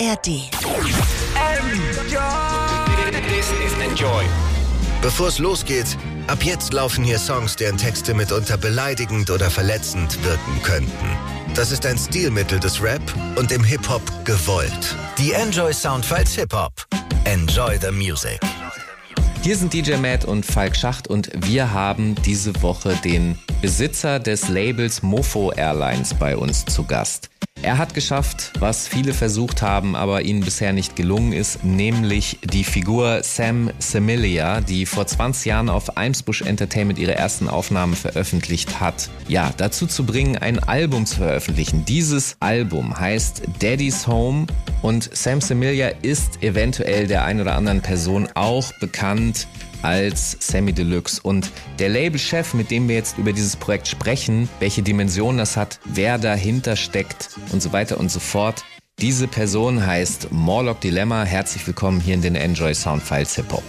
ARD. Bevor es losgeht, ab jetzt laufen hier Songs, deren Texte mitunter beleidigend oder verletzend wirken könnten. Das ist ein Stilmittel des Rap und im Hip-Hop gewollt. Die Enjoy Soundfiles Hip-Hop. Enjoy the Music. Hier sind DJ Matt und Falk Schacht und wir haben diese Woche den Besitzer des Labels Mofo Airlines bei uns zu Gast. Er hat geschafft, was viele versucht haben, aber ihnen bisher nicht gelungen ist, nämlich die Figur Sam Semilia, die vor 20 Jahren auf Eimsbusch Entertainment ihre ersten Aufnahmen veröffentlicht hat, ja, dazu zu bringen, ein Album zu veröffentlichen. Dieses Album heißt Daddy's Home und Sam Semilia ist eventuell der ein oder anderen Person auch bekannt als Sammy Deluxe. Und der Labelchef, mit dem wir jetzt über dieses Projekt sprechen, welche Dimension das hat, wer dahinter steckt und so weiter und so fort. Diese Person heißt Morlock Dilemma. Herzlich willkommen hier in den Enjoy Soundfiles Hip Hop.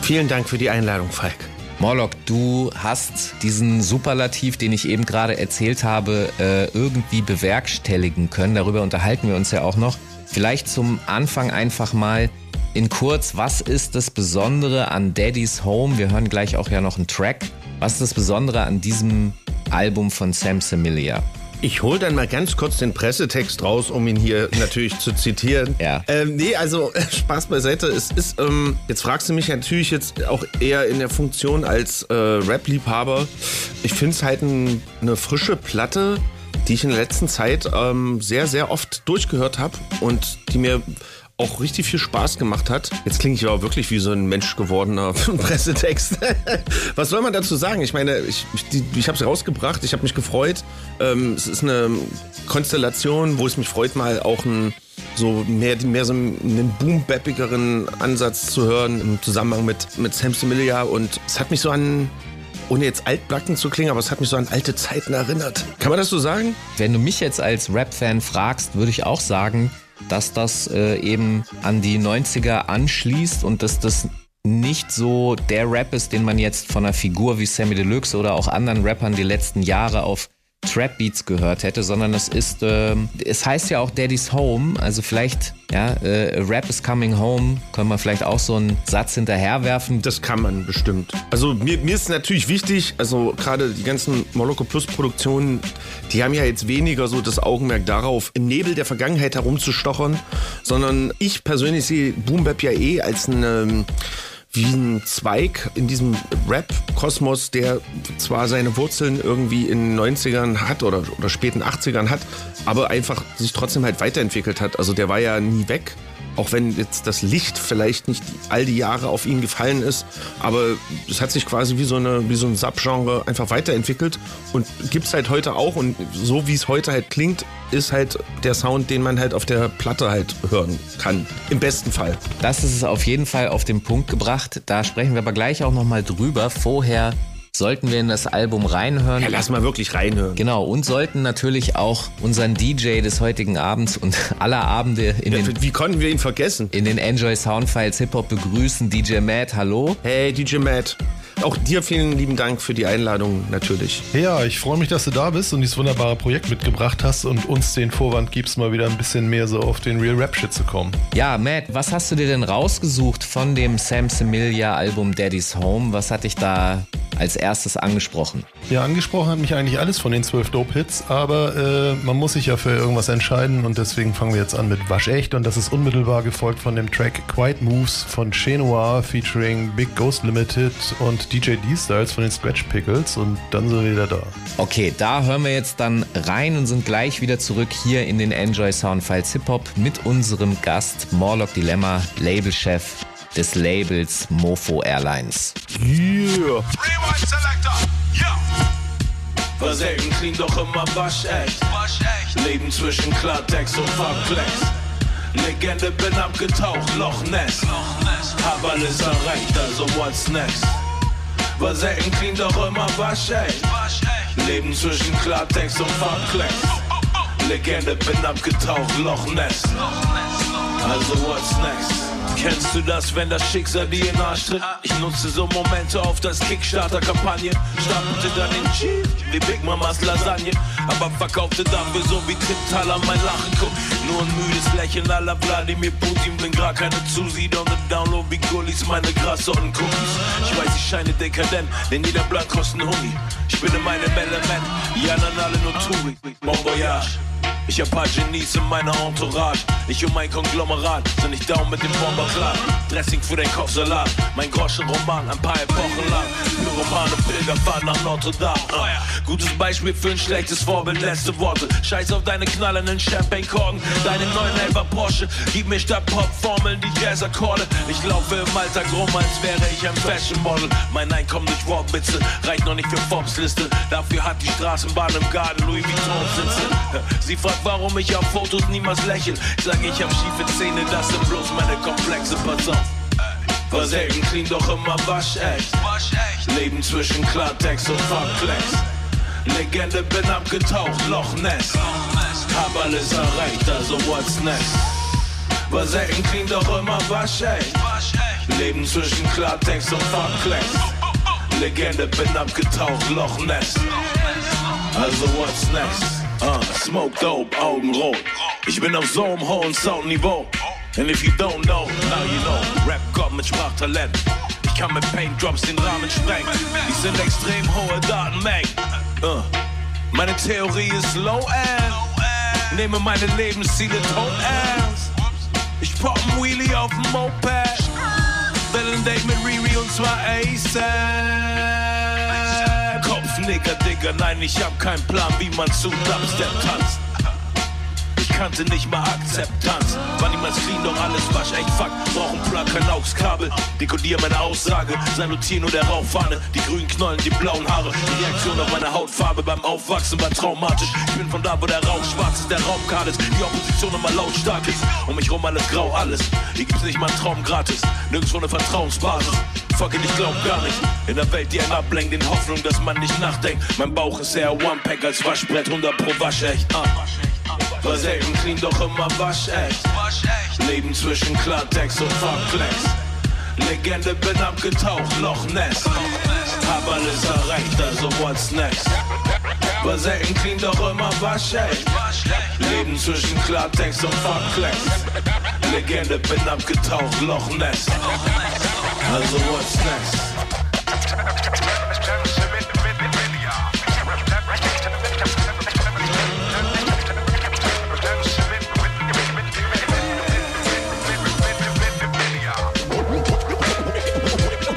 Vielen Dank für die Einladung, Falk. Morlock, du hast diesen Superlativ, den ich eben gerade erzählt habe, äh, irgendwie bewerkstelligen können. Darüber unterhalten wir uns ja auch noch. Vielleicht zum Anfang einfach mal in kurz, was ist das Besondere an Daddy's Home? Wir hören gleich auch ja noch einen Track. Was ist das Besondere an diesem Album von Sam Semilia? Ich hole dann mal ganz kurz den Pressetext raus, um ihn hier natürlich zu zitieren. Ja. Ähm, nee, also äh, Spaß beiseite. Es ist, ähm, jetzt fragst du mich natürlich jetzt auch eher in der Funktion als äh, Rap-Liebhaber. Ich finde es halt ein, eine frische Platte, die ich in der letzten Zeit ähm, sehr, sehr oft durchgehört habe und die mir auch richtig viel Spaß gemacht hat. Jetzt klinge ich aber wirklich wie so ein Mensch gewordener Pressetext. Was soll man dazu sagen? Ich meine, ich, ich, ich habe es rausgebracht, ich habe mich gefreut. Ähm, es ist eine Konstellation, wo es mich freut, mal auch ein so mehr, mehr so einen boom Ansatz zu hören im Zusammenhang mit, mit Sam Similia und es hat mich so an ohne jetzt altbacken zu klingen, aber es hat mich so an alte Zeiten erinnert. Kann man das so sagen? Wenn du mich jetzt als Rap-Fan fragst, würde ich auch sagen, dass das äh, eben an die 90er anschließt und dass das nicht so der Rap ist, den man jetzt von einer Figur wie Sammy Deluxe oder auch anderen Rappern die letzten Jahre auf Trap Beats gehört hätte, sondern es ist, äh, es heißt ja auch Daddy's Home, also vielleicht, ja, äh, Rap is coming home, können wir vielleicht auch so einen Satz hinterherwerfen. Das kann man bestimmt. Also mir, mir ist natürlich wichtig, also gerade die ganzen Moloko Plus Produktionen, die haben ja jetzt weniger so das Augenmerk darauf, im Nebel der Vergangenheit herumzustochern, sondern ich persönlich sehe Boom Bap ja eh als eine wie ein Zweig in diesem Rap-Kosmos, der zwar seine Wurzeln irgendwie in den 90ern hat oder, oder späten 80ern hat, aber einfach sich trotzdem halt weiterentwickelt hat. Also der war ja nie weg. Auch wenn jetzt das Licht vielleicht nicht all die Jahre auf ihn gefallen ist, aber es hat sich quasi wie so, eine, wie so ein Subgenre einfach weiterentwickelt und gibt es halt heute auch. Und so wie es heute halt klingt, ist halt der Sound, den man halt auf der Platte halt hören kann. Im besten Fall. Das ist es auf jeden Fall auf den Punkt gebracht. Da sprechen wir aber gleich auch nochmal drüber. Vorher sollten wir in das Album reinhören. Ja, lass mal wirklich reinhören. Genau, und sollten natürlich auch unseren DJ des heutigen Abends und aller Abende in ja, den... Wie konnten wir ihn vergessen? In den Enjoy Soundfiles Hip-Hop begrüßen. DJ Matt, hallo. Hey, DJ Matt. Auch dir vielen lieben Dank für die Einladung natürlich. Ja, ich freue mich, dass du da bist und dieses wunderbare Projekt mitgebracht hast und uns den Vorwand gibst, mal wieder ein bisschen mehr so auf den Real Rap Shit zu kommen. Ja, Matt, was hast du dir denn rausgesucht von dem Sam Semilia Album Daddy's Home? Was hat dich da als erstes angesprochen? Ja, angesprochen hat mich eigentlich alles von den zwölf Dope-Hits, aber äh, man muss sich ja für irgendwas entscheiden und deswegen fangen wir jetzt an mit Waschecht und das ist unmittelbar gefolgt von dem Track Quiet Moves von Che Noir featuring Big Ghost Limited und DJ D-Styles von den Scratch Pickles und dann sind wir wieder da. Okay, da hören wir jetzt dann rein und sind gleich wieder zurück hier in den Enjoy Soundfiles Hip Hop mit unserem Gast Morlock Dilemma, Labelchef des Labels Mofo Airlines. Yeah. Verselten klingt doch immer waschecht. Leben zwischen Klartext und Verklex. Legende bin abgetaucht, Loch Ness. Hab alles erreicht, also what's next? Verselten klingt doch immer waschecht. Leben zwischen Klartext und Verklex. Legende bin abgetaucht, Loch Ness. Also what's next? Kennst du das, wenn das Schicksal dir in Arsch tritt? Ich nutze so Momente auf das Kickstarter-Kampagne. Startete dann den Cheese wie Big Mamas Lasagne. Aber verkaufte dafür so wie Tim Thaler mein Lachen. Guck, nur ein müdes Lächeln aller Wladimir Putin. Bin grad keine Zusied on the Download wie Gullis, meine Grassorten-Cookies. Ich weiß, ich scheine dekadent, denn jeder Blatt kostet ein Huni. Ich bin in meinem Element, die anderen alle nur Touri. Bon Voyage. Ich hab paar Genies in meiner Entourage. Ich und mein Konglomerat sind nicht down mit dem Bomber klar. Dressing für den Kopfsalat. Mein Groschenroman, ein paar Epochen lang. Pyromane Pilgerfahrt nach Notre Dame. Uh. Gutes Beispiel für ein schlechtes Vorbild, letzte Worte. Scheiß auf deine knallenden Champagne-Korken. Deine neuen Elfer Porsche. Gib mir statt Pop-Formeln die Jazz-Akkorde. Ich laufe im Alltag rum, als wäre ich ein Fashion-Model. Mein Einkommen durch Wortwitze reicht noch nicht für Forbes-Liste. Dafür hat die Straßenbahn im Garten Louis Vuitton sitze. Sie fragt, warum ich auf Fotos niemals lächel. Ich sag, ich hab schiefe Zähne, das sind bloß meine Komplexe, pass auf. War selten clean, doch immer waschecht. Leben zwischen Klartext und Farbklecks. Legende bin abgetaucht, Loch Ness. Hab alles erreicht, also what's next? War selten clean, doch immer waschecht. Leben zwischen Klartext und Farbklecks. Legende bin abgetaucht, Loch Ness. Also what's next? Uh, smoke dope, Augen rot. Ich bin auf so einem hohen Soundniveau. And if you don't know, now you know. Rap Gott mit Sprachtalent. Ich kann mit Paint Drops den Rahmen sprengen. Die sind extrem hohe Datenmengen. Uh, meine Theorie ist low end. Nehme meine Lebensziele tot ernst. Ich pop ein Wheelie auf dem Moped. Will ein Date mit Riri und zwar ASAP. Kopfnicker, Digga, nein, ich hab keinen Plan, wie man zu Dubstep tanzt. Ich kannte nicht mal Akzeptanz. War niemals clean, doch alles wasch echt fuck. Brauch ein Plug, kein AUX-Kabel. Dekodier meine Aussage. Salutier nur der Rauchfahne. Die grünen Knollen, die blauen Haare. Die Reaktion auf meine Hautfarbe beim Aufwachsen war traumatisch. Ich bin von da, wo der Rauch schwarz ist, der Raum kahl ist. Die Opposition immer lautstark ist. Um mich rum alles grau, alles. Hier gibt's nicht mal einen Traum gratis. Nirgendwo eine Vertrauensbasis. Fuck it, ich glaub gar nicht. In der Welt, die einen ablenkt, in Hoffnung, dass man nicht nachdenkt. Mein Bauch ist eher One-Pack als Waschbrett, 100 pro waschecht. Uh. War selten clean, doch immer waschecht. Leben zwischen Klartext und Farbklecks. Legende bin abgetaucht, Loch Ness. Hab alles erreicht, also what's next? War selten clean, doch immer waschecht. Leben zwischen Klartext und Farbklecks. Legende bin abgetaucht, Loch Ness. Also what's next?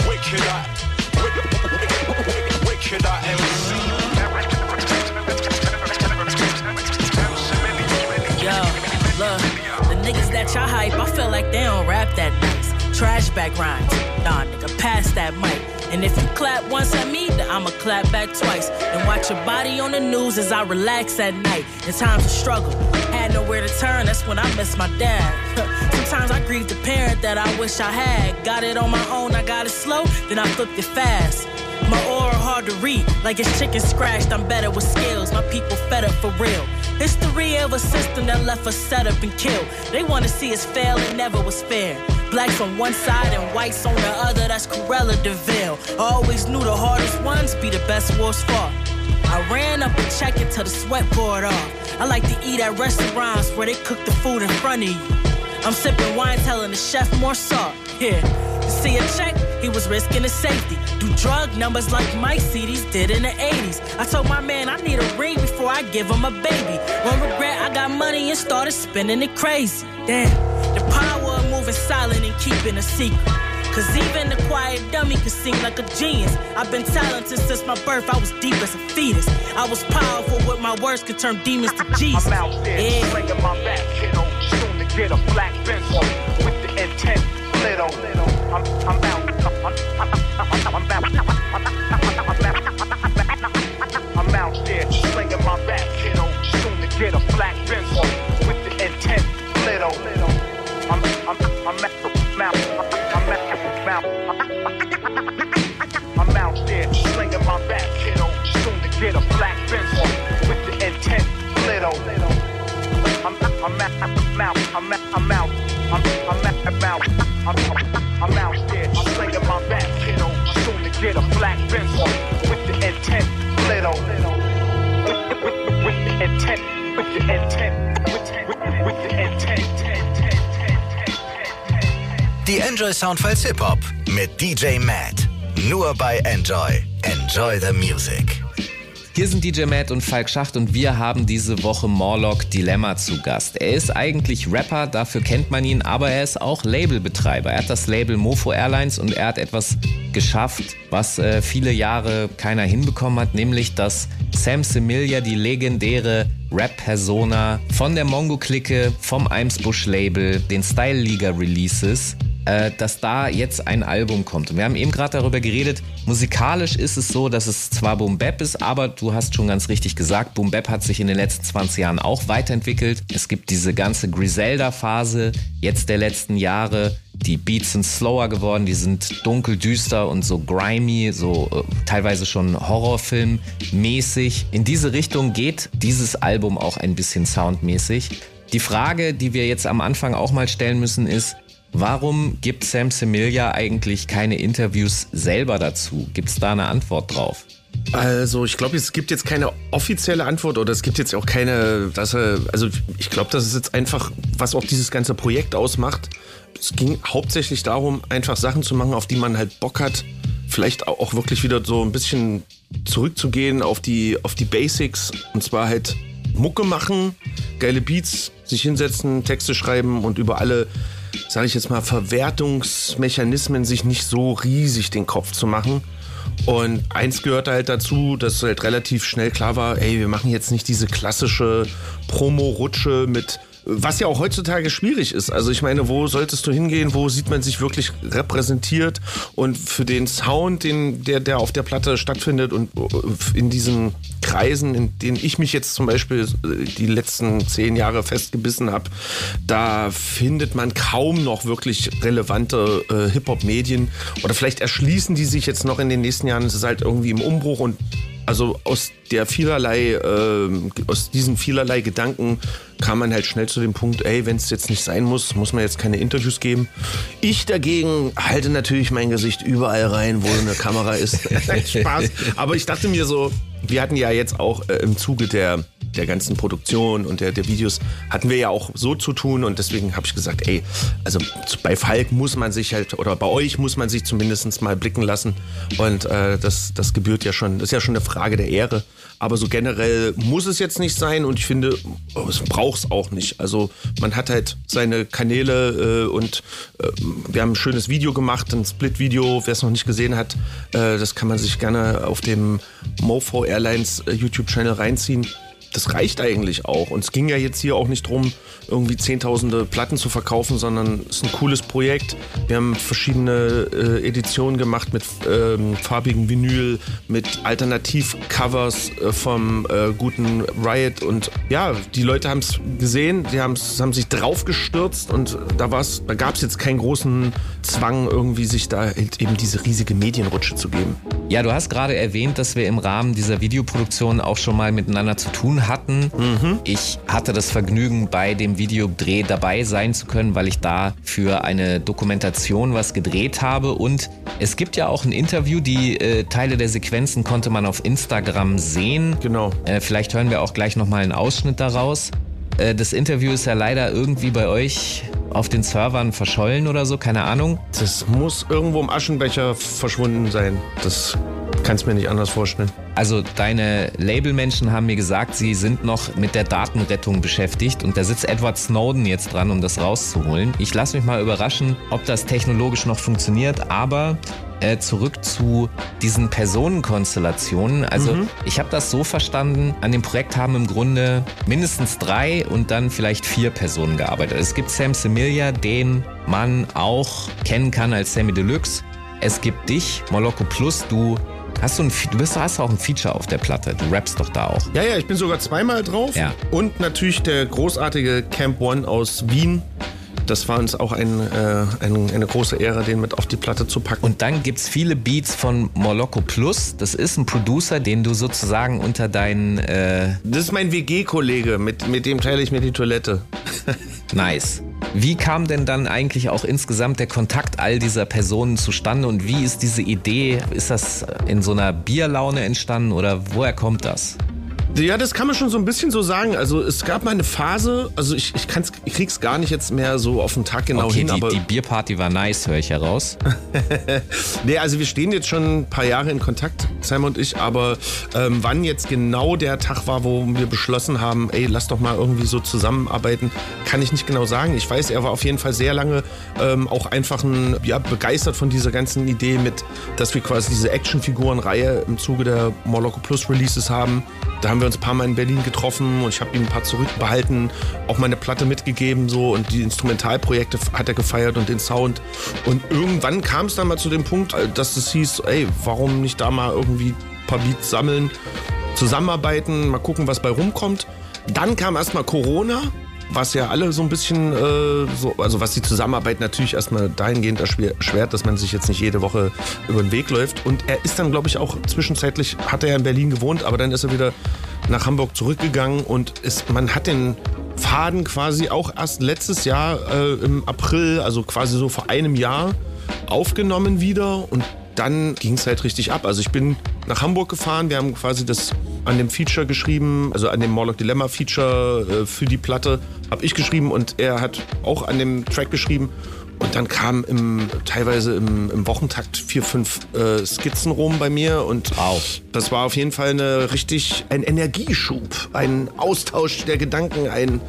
Wicked Eye. Wicked Eye MC. Yo, look, the niggas that y'all hype, I feel like they don't rap that nice. Trash back rhymes. Nah, nigga, pass that mic. And if you clap once at me, then I'ma clap back twice. And watch your body on the news as I relax at night. In times of struggle, had nowhere to turn, that's when I miss my dad. Sometimes I grieve the parent that I wish I had. Got it on my own, I got it slow, then I flipped it fast. My aura hard to read, like it's chicken scratched. I'm better with skills. My people fed up for real. History of a system that left us set up and killed. They wanna see us fail, it never was fair. Blacks on one side and whites on the other, that's Corella DeVille. I always knew the hardest ones be the best wars fought. I ran up a check until the sweat poured off. I like to eat at restaurants where they cook the food in front of you. I'm sipping wine, telling the chef more salt. Here, to see a check, he was risking his safety. Do drug numbers like Mike CDs did in the 80s. I told my man I need a ring before I give him a baby. One regret, I got money and started spending it crazy. Damn, of silent and keeping a secret. Cause even the quiet dummy can seem like a genius. I've been talented since my birth, I was deep as a fetus. I was powerful with my words, could turn demons to Jesus. I'm out there Yeah. slinging my back, kiddo. Soon to get a black pencil with the intent little. I'm, I'm out. I'm, I'm, I'm out. I'm out there slinging my back, kiddo. Soon to get a black pencil with the intent little. I'm, out. I'm out. I'm out. I'm out. I'm out there slinging my back. Soon to get a black pencil with the intent little. I'm, out, I'm out, I'm out, I'm out, I'm, out, I'm out. There, slinging my back. Soon to get a black pencil with the intent, little. With the intent, with the intent, Die Enjoy Soundfiles Hip Hop mit DJ Matt. Nur bei Enjoy. Enjoy the Music. Hier sind DJ Matt und Falk Schacht und wir haben diese Woche Morlock Dilemma zu Gast. Er ist eigentlich Rapper, dafür kennt man ihn, aber er ist auch Labelbetreiber. Er hat das Label Mofo Airlines und er hat etwas geschafft, was äh, viele Jahre keiner hinbekommen hat, nämlich dass Sam Semilia, die legendäre Rap-Persona von der Mongo-Clique, vom Eimsbusch-Label, den Style-Liga-Releases, äh, dass da jetzt ein Album kommt. Und wir haben eben gerade darüber geredet, musikalisch ist es so, dass es zwar Boom Bap ist, aber du hast schon ganz richtig gesagt, Boom Bap hat sich in den letzten 20 Jahren auch weiterentwickelt. Es gibt diese ganze Griselda-Phase jetzt der letzten Jahre. Die Beats sind slower geworden, die sind dunkel, düster und so grimy, so äh, teilweise schon Horrorfilm-mäßig. In diese Richtung geht dieses Album auch ein bisschen soundmäßig. Die Frage, die wir jetzt am Anfang auch mal stellen müssen, ist, Warum gibt Sam Semilia eigentlich keine Interviews selber dazu? Gibt es da eine Antwort drauf? Also ich glaube, es gibt jetzt keine offizielle Antwort oder es gibt jetzt auch keine, dass er, also ich glaube, das ist jetzt einfach, was auch dieses ganze Projekt ausmacht. Es ging hauptsächlich darum, einfach Sachen zu machen, auf die man halt Bock hat. Vielleicht auch wirklich wieder so ein bisschen zurückzugehen auf die, auf die Basics. Und zwar halt Mucke machen, geile Beats, sich hinsetzen, Texte schreiben und über alle sage ich jetzt mal, Verwertungsmechanismen sich nicht so riesig den Kopf zu machen. Und eins gehörte halt dazu, dass halt relativ schnell klar war, ey, wir machen jetzt nicht diese klassische Promo-Rutsche mit was ja auch heutzutage schwierig ist. Also ich meine, wo solltest du hingehen? Wo sieht man sich wirklich repräsentiert? Und für den Sound, den, der, der auf der Platte stattfindet und in diesen Kreisen, in denen ich mich jetzt zum Beispiel die letzten zehn Jahre festgebissen habe, da findet man kaum noch wirklich relevante äh, Hip-Hop-Medien. Oder vielleicht erschließen die sich jetzt noch in den nächsten Jahren. Es ist halt irgendwie im Umbruch und also aus der vielerlei, äh, aus diesen vielerlei Gedanken kam man halt schnell zu dem Punkt, ey, wenn es jetzt nicht sein muss, muss man jetzt keine Interviews geben. Ich dagegen halte natürlich mein Gesicht überall rein, wo eine Kamera ist. Spaß. Aber ich dachte mir so, wir hatten ja jetzt auch äh, im Zuge der der ganzen Produktion und der, der Videos hatten wir ja auch so zu tun und deswegen habe ich gesagt, ey, also bei Falk muss man sich halt oder bei euch muss man sich zumindest mal blicken lassen und äh, das, das gebührt ja schon, das ist ja schon eine Frage der Ehre, aber so generell muss es jetzt nicht sein und ich finde, oh, es braucht es auch nicht. Also man hat halt seine Kanäle äh, und äh, wir haben ein schönes Video gemacht, ein Split-Video, wer es noch nicht gesehen hat, äh, das kann man sich gerne auf dem Mofo Airlines äh, YouTube-Channel reinziehen das reicht eigentlich auch. Und es ging ja jetzt hier auch nicht drum, irgendwie zehntausende Platten zu verkaufen, sondern es ist ein cooles Projekt. Wir haben verschiedene äh, Editionen gemacht mit ähm, farbigen Vinyl, mit Alternativcovers äh, vom äh, guten Riot. Und ja, die Leute haben es gesehen, die haben sich draufgestürzt und da, war's, da gab es jetzt keinen großen Zwang, irgendwie sich da halt eben diese riesige Medienrutsche zu geben. Ja, du hast gerade erwähnt, dass wir im Rahmen dieser Videoproduktion auch schon mal miteinander zu tun hatten. Mhm. Ich hatte das Vergnügen, bei dem Videodreh dabei sein zu können, weil ich da für eine Dokumentation was gedreht habe. Und es gibt ja auch ein Interview, die äh, Teile der Sequenzen konnte man auf Instagram sehen. Genau. Äh, vielleicht hören wir auch gleich nochmal einen Ausschnitt daraus. Äh, das Interview ist ja leider irgendwie bei euch auf den Servern verschollen oder so, keine Ahnung. Das muss irgendwo im Aschenbecher verschwunden sein. Das kannst mir nicht anders vorstellen. Also deine Labelmenschen haben mir gesagt, sie sind noch mit der Datenrettung beschäftigt und da sitzt Edward Snowden jetzt dran, um das rauszuholen. Ich lasse mich mal überraschen, ob das technologisch noch funktioniert, aber äh, zurück zu diesen Personenkonstellationen. Also mhm. ich habe das so verstanden, an dem Projekt haben im Grunde mindestens drei und dann vielleicht vier Personen gearbeitet. Es gibt Sam Semilia, den man auch kennen kann als Sammy Deluxe. Es gibt dich, Moloko Plus, du Hast du, ein, du bist, hast auch ein Feature auf der Platte. Du rappst doch da auch. Ja, ja, ich bin sogar zweimal drauf. Ja. Und natürlich der großartige Camp One aus Wien. Das war uns auch ein, äh, ein, eine große Ehre, den mit auf die Platte zu packen. Und dann gibt es viele Beats von Moloko Plus. Das ist ein Producer, den du sozusagen unter deinen. Äh das ist mein WG-Kollege, mit, mit dem teile ich mir die Toilette. nice. Wie kam denn dann eigentlich auch insgesamt der Kontakt all dieser Personen zustande und wie ist diese Idee? Ist das in so einer Bierlaune entstanden oder woher kommt das? Ja, das kann man schon so ein bisschen so sagen. Also es gab mal eine Phase, also ich, ich, kann's, ich krieg's gar nicht jetzt mehr so auf den Tag genau okay, hin, die, aber die Bierparty war nice, höre ich heraus. nee, also wir stehen jetzt schon ein paar Jahre in Kontakt, Sam und ich, aber ähm, wann jetzt genau der Tag war, wo wir beschlossen haben, ey, lass doch mal irgendwie so zusammenarbeiten, kann ich nicht genau sagen. Ich weiß, er war auf jeden Fall sehr lange ähm, auch einfach ein, ja, begeistert von dieser ganzen Idee mit, dass wir quasi diese Actionfigurenreihe im Zuge der Moloko Plus Releases haben. Da haben wir uns ein paar Mal in Berlin getroffen und ich habe ihm ein paar zurückbehalten, auch meine Platte mitgegeben so und die Instrumentalprojekte hat er gefeiert und den Sound. Und irgendwann kam es dann mal zu dem Punkt, äh, dass es hieß, ey, warum nicht da mal irgendwie ein paar Beats sammeln, zusammenarbeiten, mal gucken, was bei rumkommt. Dann kam erstmal Corona was ja alle so ein bisschen, äh, so, also was die Zusammenarbeit natürlich erstmal dahingehend erschwert, dass man sich jetzt nicht jede Woche über den Weg läuft. Und er ist dann, glaube ich, auch zwischenzeitlich, hat er ja in Berlin gewohnt, aber dann ist er wieder nach Hamburg zurückgegangen und ist, man hat den Faden quasi auch erst letztes Jahr äh, im April, also quasi so vor einem Jahr, aufgenommen wieder und dann ging es halt richtig ab. Also ich bin nach Hamburg gefahren, wir haben quasi das an dem Feature geschrieben, also an dem Morlock Dilemma Feature äh, für die Platte habe ich geschrieben und er hat auch an dem Track geschrieben. Und dann kamen im, teilweise im, im Wochentakt vier, fünf äh, Skizzen rum bei mir. Und wow. das war auf jeden Fall eine richtig ein Energieschub, ein Austausch der Gedanken, ein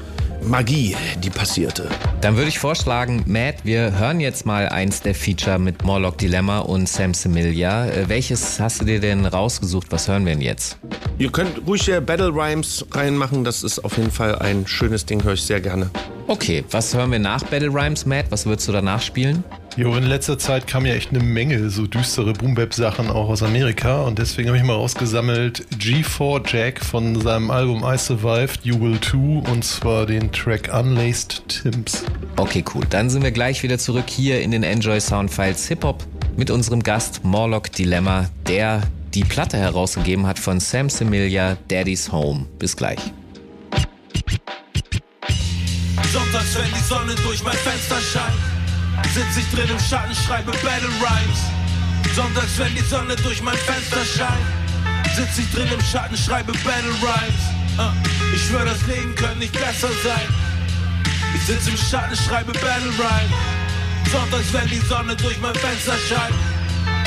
Magie, die passierte. Dann würde ich vorschlagen, Matt, wir hören jetzt mal eins der Feature mit Morlock Dilemma und Sam Similia. Äh, welches hast du dir denn rausgesucht? Was hören wir denn jetzt? Ihr könnt ruhig hier Battle Rhymes reinmachen. Das ist auf jeden Fall ein schönes Ding, höre ich sehr gerne. Okay, was hören wir nach Battle Rhymes, Matt? Was würdest du danach spielen? Jo, in letzter Zeit kam ja echt eine Menge so düstere Boom-Bap-Sachen auch aus Amerika und deswegen habe ich mal rausgesammelt G4 Jack von seinem Album I Survived, You Will Too und zwar den Track Unlaced Timps. Okay, cool. Dann sind wir gleich wieder zurück hier in den Enjoy Soundfiles Hip-Hop mit unserem Gast Morlock Dilemma, der die Platte herausgegeben hat von Sam Similia, Daddy's Home. Bis gleich. Sonntags, wenn die Sonne durch mein Fenster scheint, sitz ich drin im Schatten, schreibe Battle Rhymes. Sonntags, wenn die Sonne durch mein Fenster scheint, sitz ich drin im Schatten, schreibe Battle Rhymes. Uh, ich schwör, das Leben könnte nicht besser sein. Ich sitz im Schatten, schreibe Battle Rhymes. Sonntags, wenn die Sonne durch mein Fenster scheint,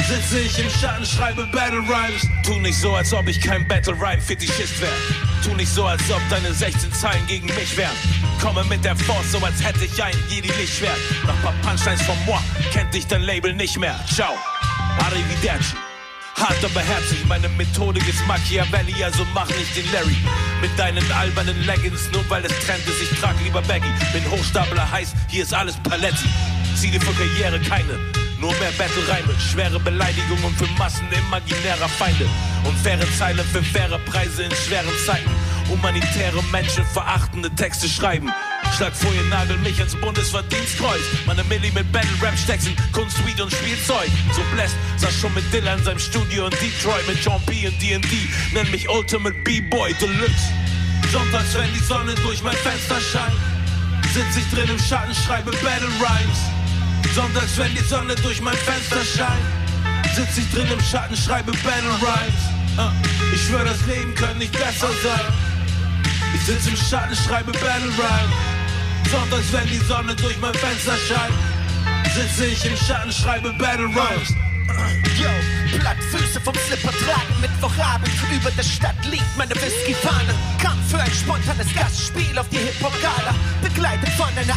sitze ich im Schatten, schreibe Battle Rhymes. Tu nicht so, als ob ich kein Battle Rhyme Fetischist wär. Tu nicht so, als ob deine 16 Zeilen gegen mich wären. Komme mit der Force, so als hätte ich ein Jedi Lichtschwert. Nach paar Punchlines von moi kennt dich dein Label nicht mehr. Ciao, arrivederci. Hart aber herzlich, meine Methodik ist Machiavelli, also mach nicht den Larry. Mit deinen albernen Leggings, nur weil es Trend ist, ich trag lieber Baggy. Bin Hochstapler, heißt, hier ist alles Paletti. Ziele für Karriere keine, nur mehr Battle-Reime, schwere Beleidigungen für Massen imaginärer Feinde. Und faire Zeilen für faire Preise in schweren Zeiten. Humanitäre Menschen verachtende Texte schreiben. Schlag vor, ihr nagelt mich ins Bundesverdienstkreuz. Meine Milli mit Battle-Rap-Stecken, Kunst, Weed und Spielzeug. So bläst, saß schon mit Dylan in seinem Studio in Detroit mit John P. und D&D. Nenn mich Ultimate B-Boy Deluxe. Sonntags, wenn die Sonne durch mein Fenster scheint, sitz ich drin im Schatten, schreibe Battle Rhymes. Sonntags, wenn die Sonne durch mein Fenster scheint, sitz ich drin im Schatten, schreibe Battle Rhymes. Ich schwör, das Leben könnte nicht besser sein. Ich sitz im Schatten, schreibe Battle Rhymes. Sonntags, wenn die Sonne durch mein Fenster scheint, sitze ich im Schatten, schreibe Battle Rhymes. Yo, Plattfüße vom Slipper tragen. Mittwochabend über der Stadt liegt meine Whisky-Fahne. Kam für ein spontanes Gastspiel auf die Hip-Hop-Gala. Begleitet von einer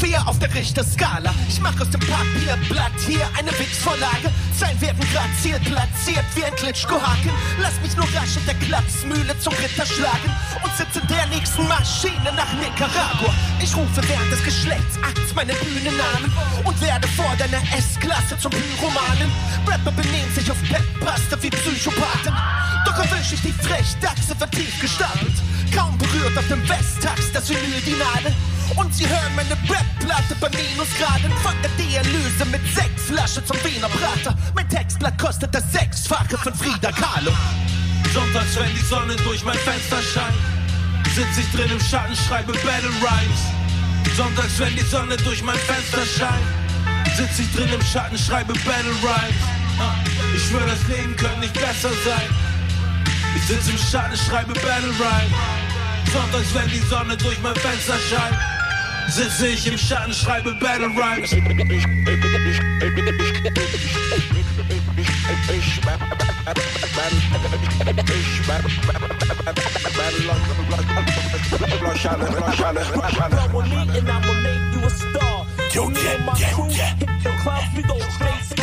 8-4 auf der Richter-Skala. Ich mach aus dem Papierblatt hier eine Wichsvorlage. Zeilen werden graziert, platziert wie ein Klitschko-Haken. Lass mich nur rasch in der Klapsmühle zum Ritter schlagen. Und sitze in der nächsten Maschine nach Nicaragua. Ich rufe während des Geschlechtsakts meine Bühnennamen. Und werde vor deiner S-Klasse zum Pyromanen. Rapper benehmen sich auf Pep-Pasta wie Psychopathen. Doch erwisch ich die Frechdachse vertieft gestapelt. Kaum berührt auf dem Westtax das Vinyl die Nadel. Und sie hören meine Rap-Platte bei Minusgraden. Von der Dialyse mit sechs Flaschen zum Wiener Prater. Mein Textblatt kostet das Sechsfache von Frida Kahlo. Sonntags, wenn die Sonne durch mein Fenster scheint, sitz ich drin im Schatten, schreibe Battle Rhymes. Sonntags, wenn die Sonne durch mein Fenster scheint, sitz ich drin im Schatten, schreibe Battle Rhymes. Ich schwör, das Leben könnte nicht besser sein. Ich sitz im Schatten, schreibe Battle Rhymes. Sonntags, wenn die Sonne durch mein Fenster scheint, sitze ich im Schatten, schreibe Battle Rhymes. Yo, yeah, yeah, yeah. Hit the clubs, we go straight to the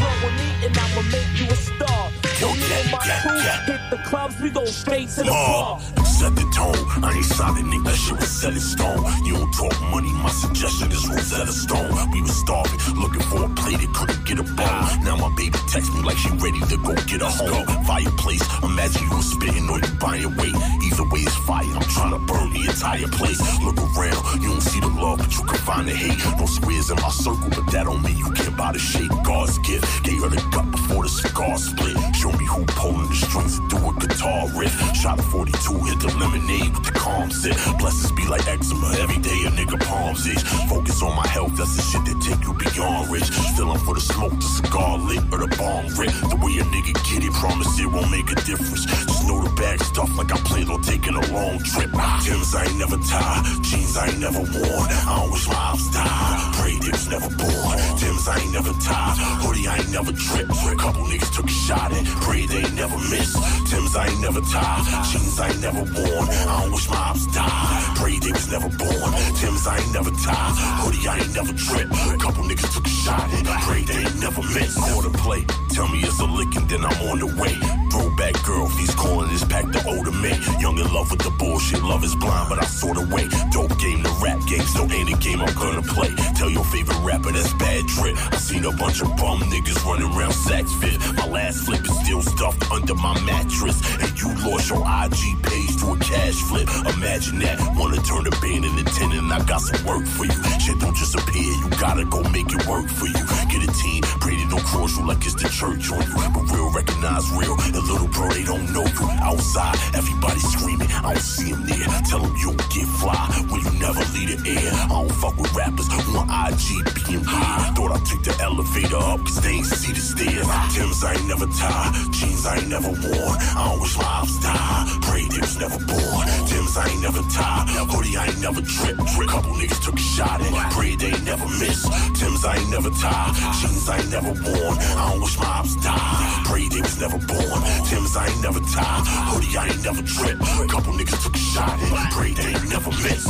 Roll with me and I'ma make you a star. Yo, yeah, yeah, yeah. Hit the clubs, we go straight to the bar. Set the tone. I ain't solid, nigga. That shit was set in stone. You don't talk money. My suggestion is Rosetta Stone. We was starving, looking for a plate that couldn't get a bone. Now my baby text me like she ready to go get a home. Fireplace. Imagine you was spitting or you buying weight. Either way, it's fire. I'm trying to burn the entire place. Look around. You don't see the love, but you can find the hate. No squares in my circle, but that don't mean you can't buy the shake. God's gift. Gave her the gut before the cigar split. Show me who pulling the strings and do a guitar riff. Shot a 42, hit the lemonade with the calm sip. Blessings be like eczema. Every day a nigga palms itch. Focus on my health, that's the shit that take you beyond rich. Still I'm for the smoke, the cigar lit, or the bomb rip. The way a nigga get it, promise it won't make a difference. Just know the bag stuff like I planned on taking a long trip. Tim's I ain't never tied, jeans I ain't never worn. I don't wish my ops died. Pray they was never born. Tim's I ain't never tied, hoodie I ain't never tripped. Couple niggas took a shot at, pray they ain't never miss. Tim's I ain't never tied, jeans I ain't never worn. I don't wish my ops died. Pray they was never born. Tim's I ain't never tied, hoodie I ain't never tripped. A Couple niggas took a shot pray they ain't never miss. Quarter play, tell me it's a lick and then I'm on the way. Throwback girl, feast calling this pack the older me. Young in love with the bullshit, love is blind, but I sort of wait. Dope game, the rap game, still ain't a game I'm gonna play. Tell your favorite rapper that's bad trip. I seen a bunch of bum niggas running around Saks Fit. My last flip is still stuffed under my mattress. And you lost your IG page to a cash flip. Imagine that. Wanna turn the band into 10 and I got some work for you. Shit don't just appear, you gotta go make it work for you. Get a team, pray they don't cross you like it's the church on you. But real recognize real. Little bro, they don't know you. Outside, everybody screaming. I don't see them there. Tell them you don't get fly when you never leave the air. I don't fuck with rappers. Want IG being high. Thought I took the elevator up cause they ain't see the stairs. Tim's I ain't never tied. Jeans I ain't never worn. I don't wish ops died. Pray they was never born. Tim's I ain't never tied. Hoodie I ain't never tripped. Couple niggas took a shot at. Pray they ain't never miss. Tim's I ain't never tied. Jeans I ain't never worn. I don't wish my ops died. Pray they was never born. Tim's I ain't never tied. Hoodie I ain't never tripped. Couple niggas took a shot at. Pray they ain't never miss.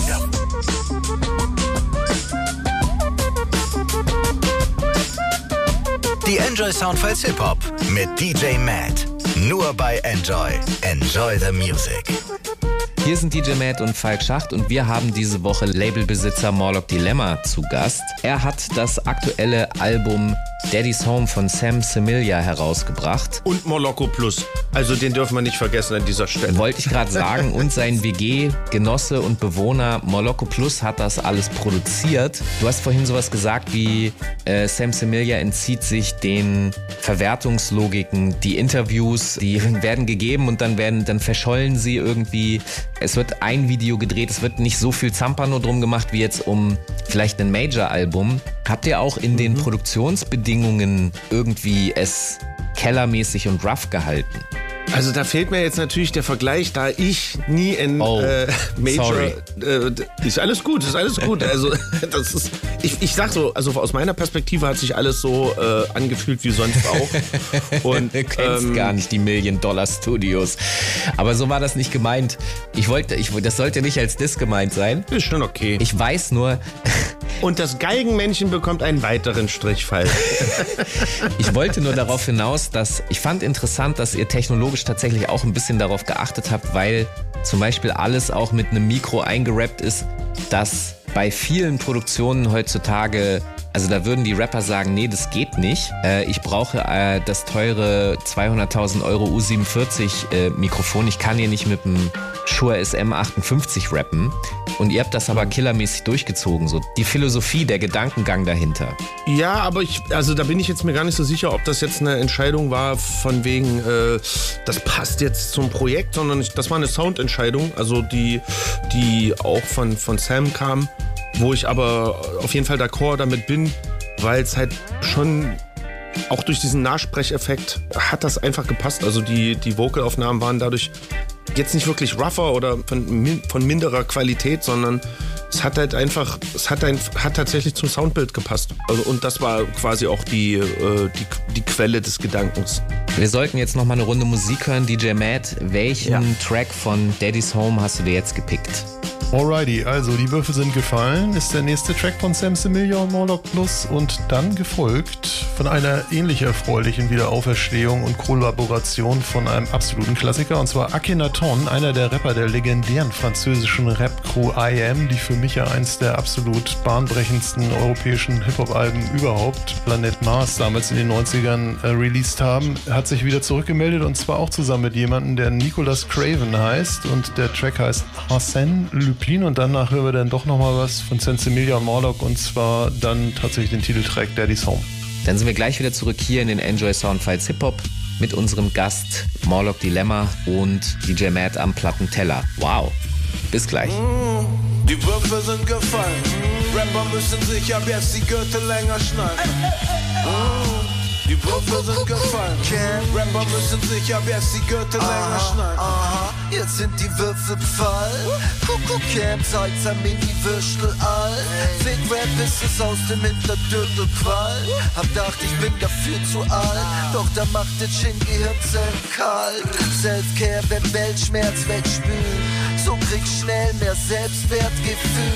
Die Enjoy Soundfiles Hip Hop mit DJ Matt. Nur bei Enjoy. Enjoy the Music. Hier sind DJ Matt und Falk Schacht und wir haben diese Woche Labelbesitzer Morlock Dilemma zu Gast. Er hat das aktuelle Album Daddy's Home von Sam Similia herausgebracht. Und Moloko Plus. Also den dürfen wir nicht vergessen an dieser Stelle. Wollte ich gerade sagen. Und sein WG-Genosse und Bewohner Moloko Plus hat das alles produziert. Du hast vorhin sowas gesagt wie äh, Sam Similia entzieht sich den Verwertungslogiken. Die Interviews, die werden gegeben und dann werden, dann verschollen sie irgendwie. Es wird ein Video gedreht, es wird nicht so viel Zampano drum gemacht wie jetzt um vielleicht ein Major-Album. Habt ihr auch in den Produktionsbedingungen irgendwie es kellermäßig und rough gehalten? Also da fehlt mir jetzt natürlich der Vergleich, da ich nie in Oh, äh, Major sorry. äh, ist alles gut, ist alles gut. Also das ist, ich, ich sag so, also aus meiner Perspektive hat sich alles so äh, angefühlt wie sonst auch. Und Du kennst ähm, gar nicht die Million-Dollar-Studios. Aber so war das nicht gemeint. Ich wollte, ich, das sollte nicht als Diss gemeint sein. ist schon okay. Ich weiß nur, Und das Geigenmännchen bekommt einen weiteren Strichfall. ich wollte nur darauf hinaus, dass ich fand interessant, dass ihr technologisch tatsächlich auch ein bisschen darauf geachtet habt, weil zum Beispiel alles auch mit einem Mikro eingerappt ist, das bei vielen Produktionen heutzutage also da würden die Rapper sagen, nee, das geht nicht. Äh, ich brauche äh, das teure 200.000 Euro U47 äh, Mikrofon. Ich kann hier nicht mit dem Shure SM58 rappen. Und ihr habt das aber killermäßig durchgezogen. So die Philosophie, der Gedankengang dahinter. Ja, aber ich, also da bin ich jetzt mir gar nicht so sicher, ob das jetzt eine Entscheidung war von wegen, äh, das passt jetzt zum Projekt, sondern ich, das war eine Soundentscheidung, also die, die auch von, von Sam kam. Wo ich aber auf jeden Fall d'accord damit bin, weil es halt schon auch durch diesen Nachsprecheffekt hat das einfach gepasst. Also die, die Vocalaufnahmen waren dadurch jetzt nicht wirklich rougher oder von, von minderer Qualität, sondern es hat halt einfach, es hat, ein, hat tatsächlich zum Soundbild gepasst. Also, und das war quasi auch die, äh, die, die Quelle des Gedankens. Wir sollten jetzt noch mal eine Runde Musik hören. DJ Matt, welchen Track von Daddy's Home hast du dir jetzt gepickt? Alrighty, also die Würfel sind gefallen, ist der nächste Track von Sam Similia Morlock Plus und dann gefolgt von einer ähnlich erfreulichen Wiederauferstehung und Kollaboration von einem absoluten Klassiker und zwar Akhenaton, einer der Rapper der legendären französischen Rap-Crew IM, die für mich ja eins der absolut bahnbrechendsten europäischen Hip-Hop-Alben überhaupt, Planet Mars, damals in den 90ern äh, released haben, hat sich wieder zurückgemeldet und zwar auch zusammen mit jemandem, der Nicolas Craven heißt und der Track heißt Arsène Lupin und danach hören wir dann doch nochmal was von Sensimilia und Morlock und zwar dann tatsächlich den Titeltrack Daddy's Home. Dann sind wir gleich wieder zurück hier in den Enjoy Soundfiles Hip Hop mit unserem Gast Morlock Dilemma und DJ Matt am Plattenteller. Wow. Bis gleich. Die Würfel sind gefallen. Rapper müssen sich ab jetzt die Gürtel länger schneiden. Die Würfel sind gefallen. Rapper müssen sich ab jetzt die Gürtel länger schneiden. Aha, jetzt sind die Würfel. Kuckuck Camp, seit sein Mini-Würstel all. Fick Rap ist es aus dem Hinterdürtel Qual. Hab gedacht, ich bin dafür zu alt. Doch da macht das Chin-Gehirnzellen kalt. Selfcare, wenn Weltschmerz wegspült. So krieg schnell mehr Selbstwertgefühl.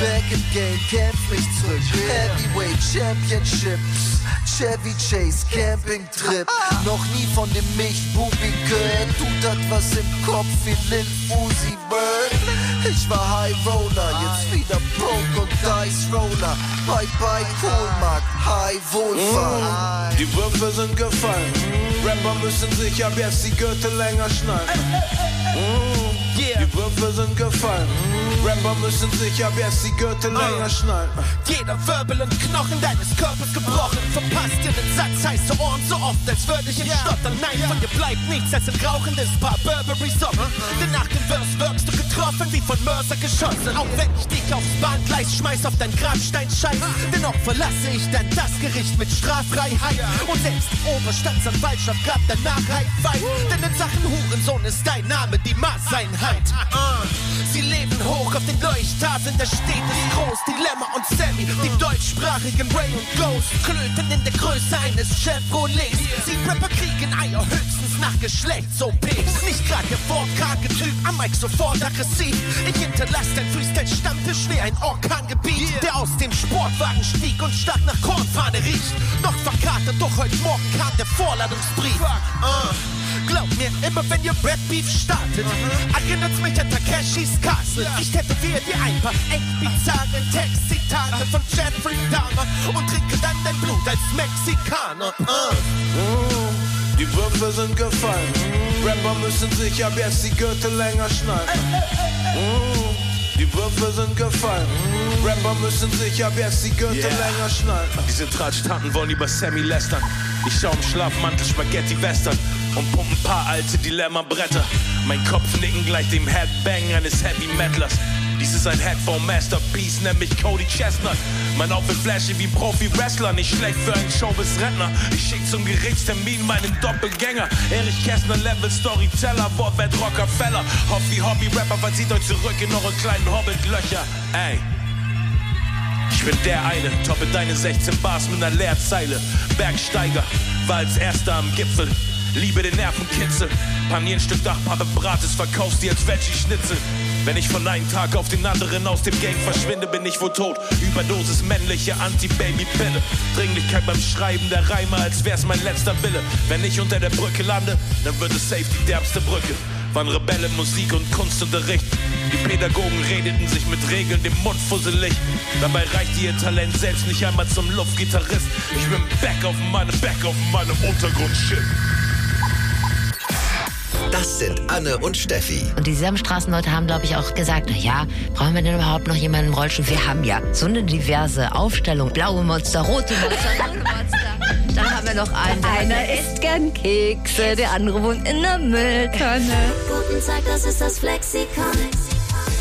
Back in Game, kämpf mich zurück. Heavyweight Championships. Chevy Chase, Campingtrip. Noch nie von dem Milchbubi gehört. Tut das was im Kopf wie Lil Uzi Vert. Ich war High Roller, jetzt wieder Broke und Dice Roller. Bye bye Kohlmark, High Wohlfahrt. Die Würfel sind gefallen. Rapper müssen sich ab jetzt die Gürtel länger schneiden. Mm, Die Würfel sind gefallen. Rapper müssen sich ab jetzt die Gürtel länger schneiden. Jeder Wirbel und Knochen deines Körpers gebrochen. Verpasst dir den Satz, heiße Ohren so oft, als würde ich ihn stottern. Nein, von dir bleibt nichts als ein rauchendes Paar Burberry Socken. Denn nach dem Verse wirkst du getroffen wie von Mörser geschossen. Auch wenn ich dich aufs Bahngleis schmeiß, auf dein Grabstein scheiß. Dennoch verlasse ich dann das Gericht mit Straffreiheit. Und selbst die Oberstaatsanwaltschaft gab danach High Five. Denn in Sachen Hurensohn ist dein Name die Maßeinheit. Uh. Sie leben hoch auf den Leuchttafeln, der steht es groß. Dilemma und Sammy, die deutschsprachigen Ray und Ghost, klöten in der Größe eines Chevrolets. Sie Rapper kriegen Eier höchstens nach Geschlechts-OPs. Nicht grad der wortkarge Typ, am Mike sofort aggressiv. Ich hinterlass dein Freestyle-Stammtisch wie ein Orkangebiet, der aus dem Sportwagen stieg und stark nach Kornfahne riecht. Noch verkatert, doch heute Morgen kam der Vorladungsbrief. Uh. Glaub mir, immer wenn ihr Rap Beef startet, erinnert's mich an Takeshis Castle. Ich tätowiere dir ein paar echt bizarre Textzitate von Jeffrey Dahmer und trinke dann dein Blut als Mexikaner. Uh. Die Würfel sind gefallen. Rapper müssen sich ab jetzt die Gürtel länger schneiden. Die Würfel sind gefallen. Rapper müssen sich ab jetzt die Gürtel länger schneiden. Diese Tratschtanten wollen über Sammy lästern. Ich schau im Schlafmantel Spaghetti Western und pump ein paar alte Dilemma-Bretter. Mein Kopf nicken gleich dem Headbang eines Heavy Metalers. Dies ist ein Headphone Masterpiece, nenn mich Cody Chestnut. Mein Outfit flashy wie Profi-Wrestler, nicht schlecht für einen Showbiz-Rentner. Ich schick zum Gerichtstermin meinen Doppelgänger. Erich Kästner, Level Storyteller, Wortwelt Rockefeller. Hobby, Hobby-Rapper, verzieht euch zurück in eure kleinen Hobbit-Löcher. Ey. Ich bin der eine, toppe deine 16 Bars mit einer Leerzeile. Bergsteiger, war als erster am Gipfel. Liebe den Nervenkitzel. Panier ein Stück Dachpappe Brates, verkaufst die als Veggie-Schnitzel. Wenn ich von einem Tag auf den anderen aus dem Game verschwinde, bin ich wohl tot. Überdosis männliche Anti-Baby-Pille. Dringlichkeit beim Schreiben der Reime, als wär's mein letzter Wille. Wenn ich unter der Brücke lande, dann wird es safe die derbste Brücke. Wann Rebelle, Musik und Kunstunterricht. Die Pädagogen redeten sich mit Regeln den Mund fusselig. Dabei reichte ihr Talent selbst nicht einmal zum Luftgitarrist. Ich bin back auf meinem, back auf meinem Untergrund-Shit. Das sind Anne und Steffi. Und die Sesamstraßenleute haben, glaube ich, auch gesagt, na ja, brauchen wir denn überhaupt noch jemanden im Rollstuhl? Wir haben ja so eine diverse Aufstellung. Blaue Monster, rote Monster, grüne Monster. Dann haben wir noch einen. der- Einer isst gern Kekse, der andere wohnt in der Mülltonne. Guten Tag, das ist das Flexikon.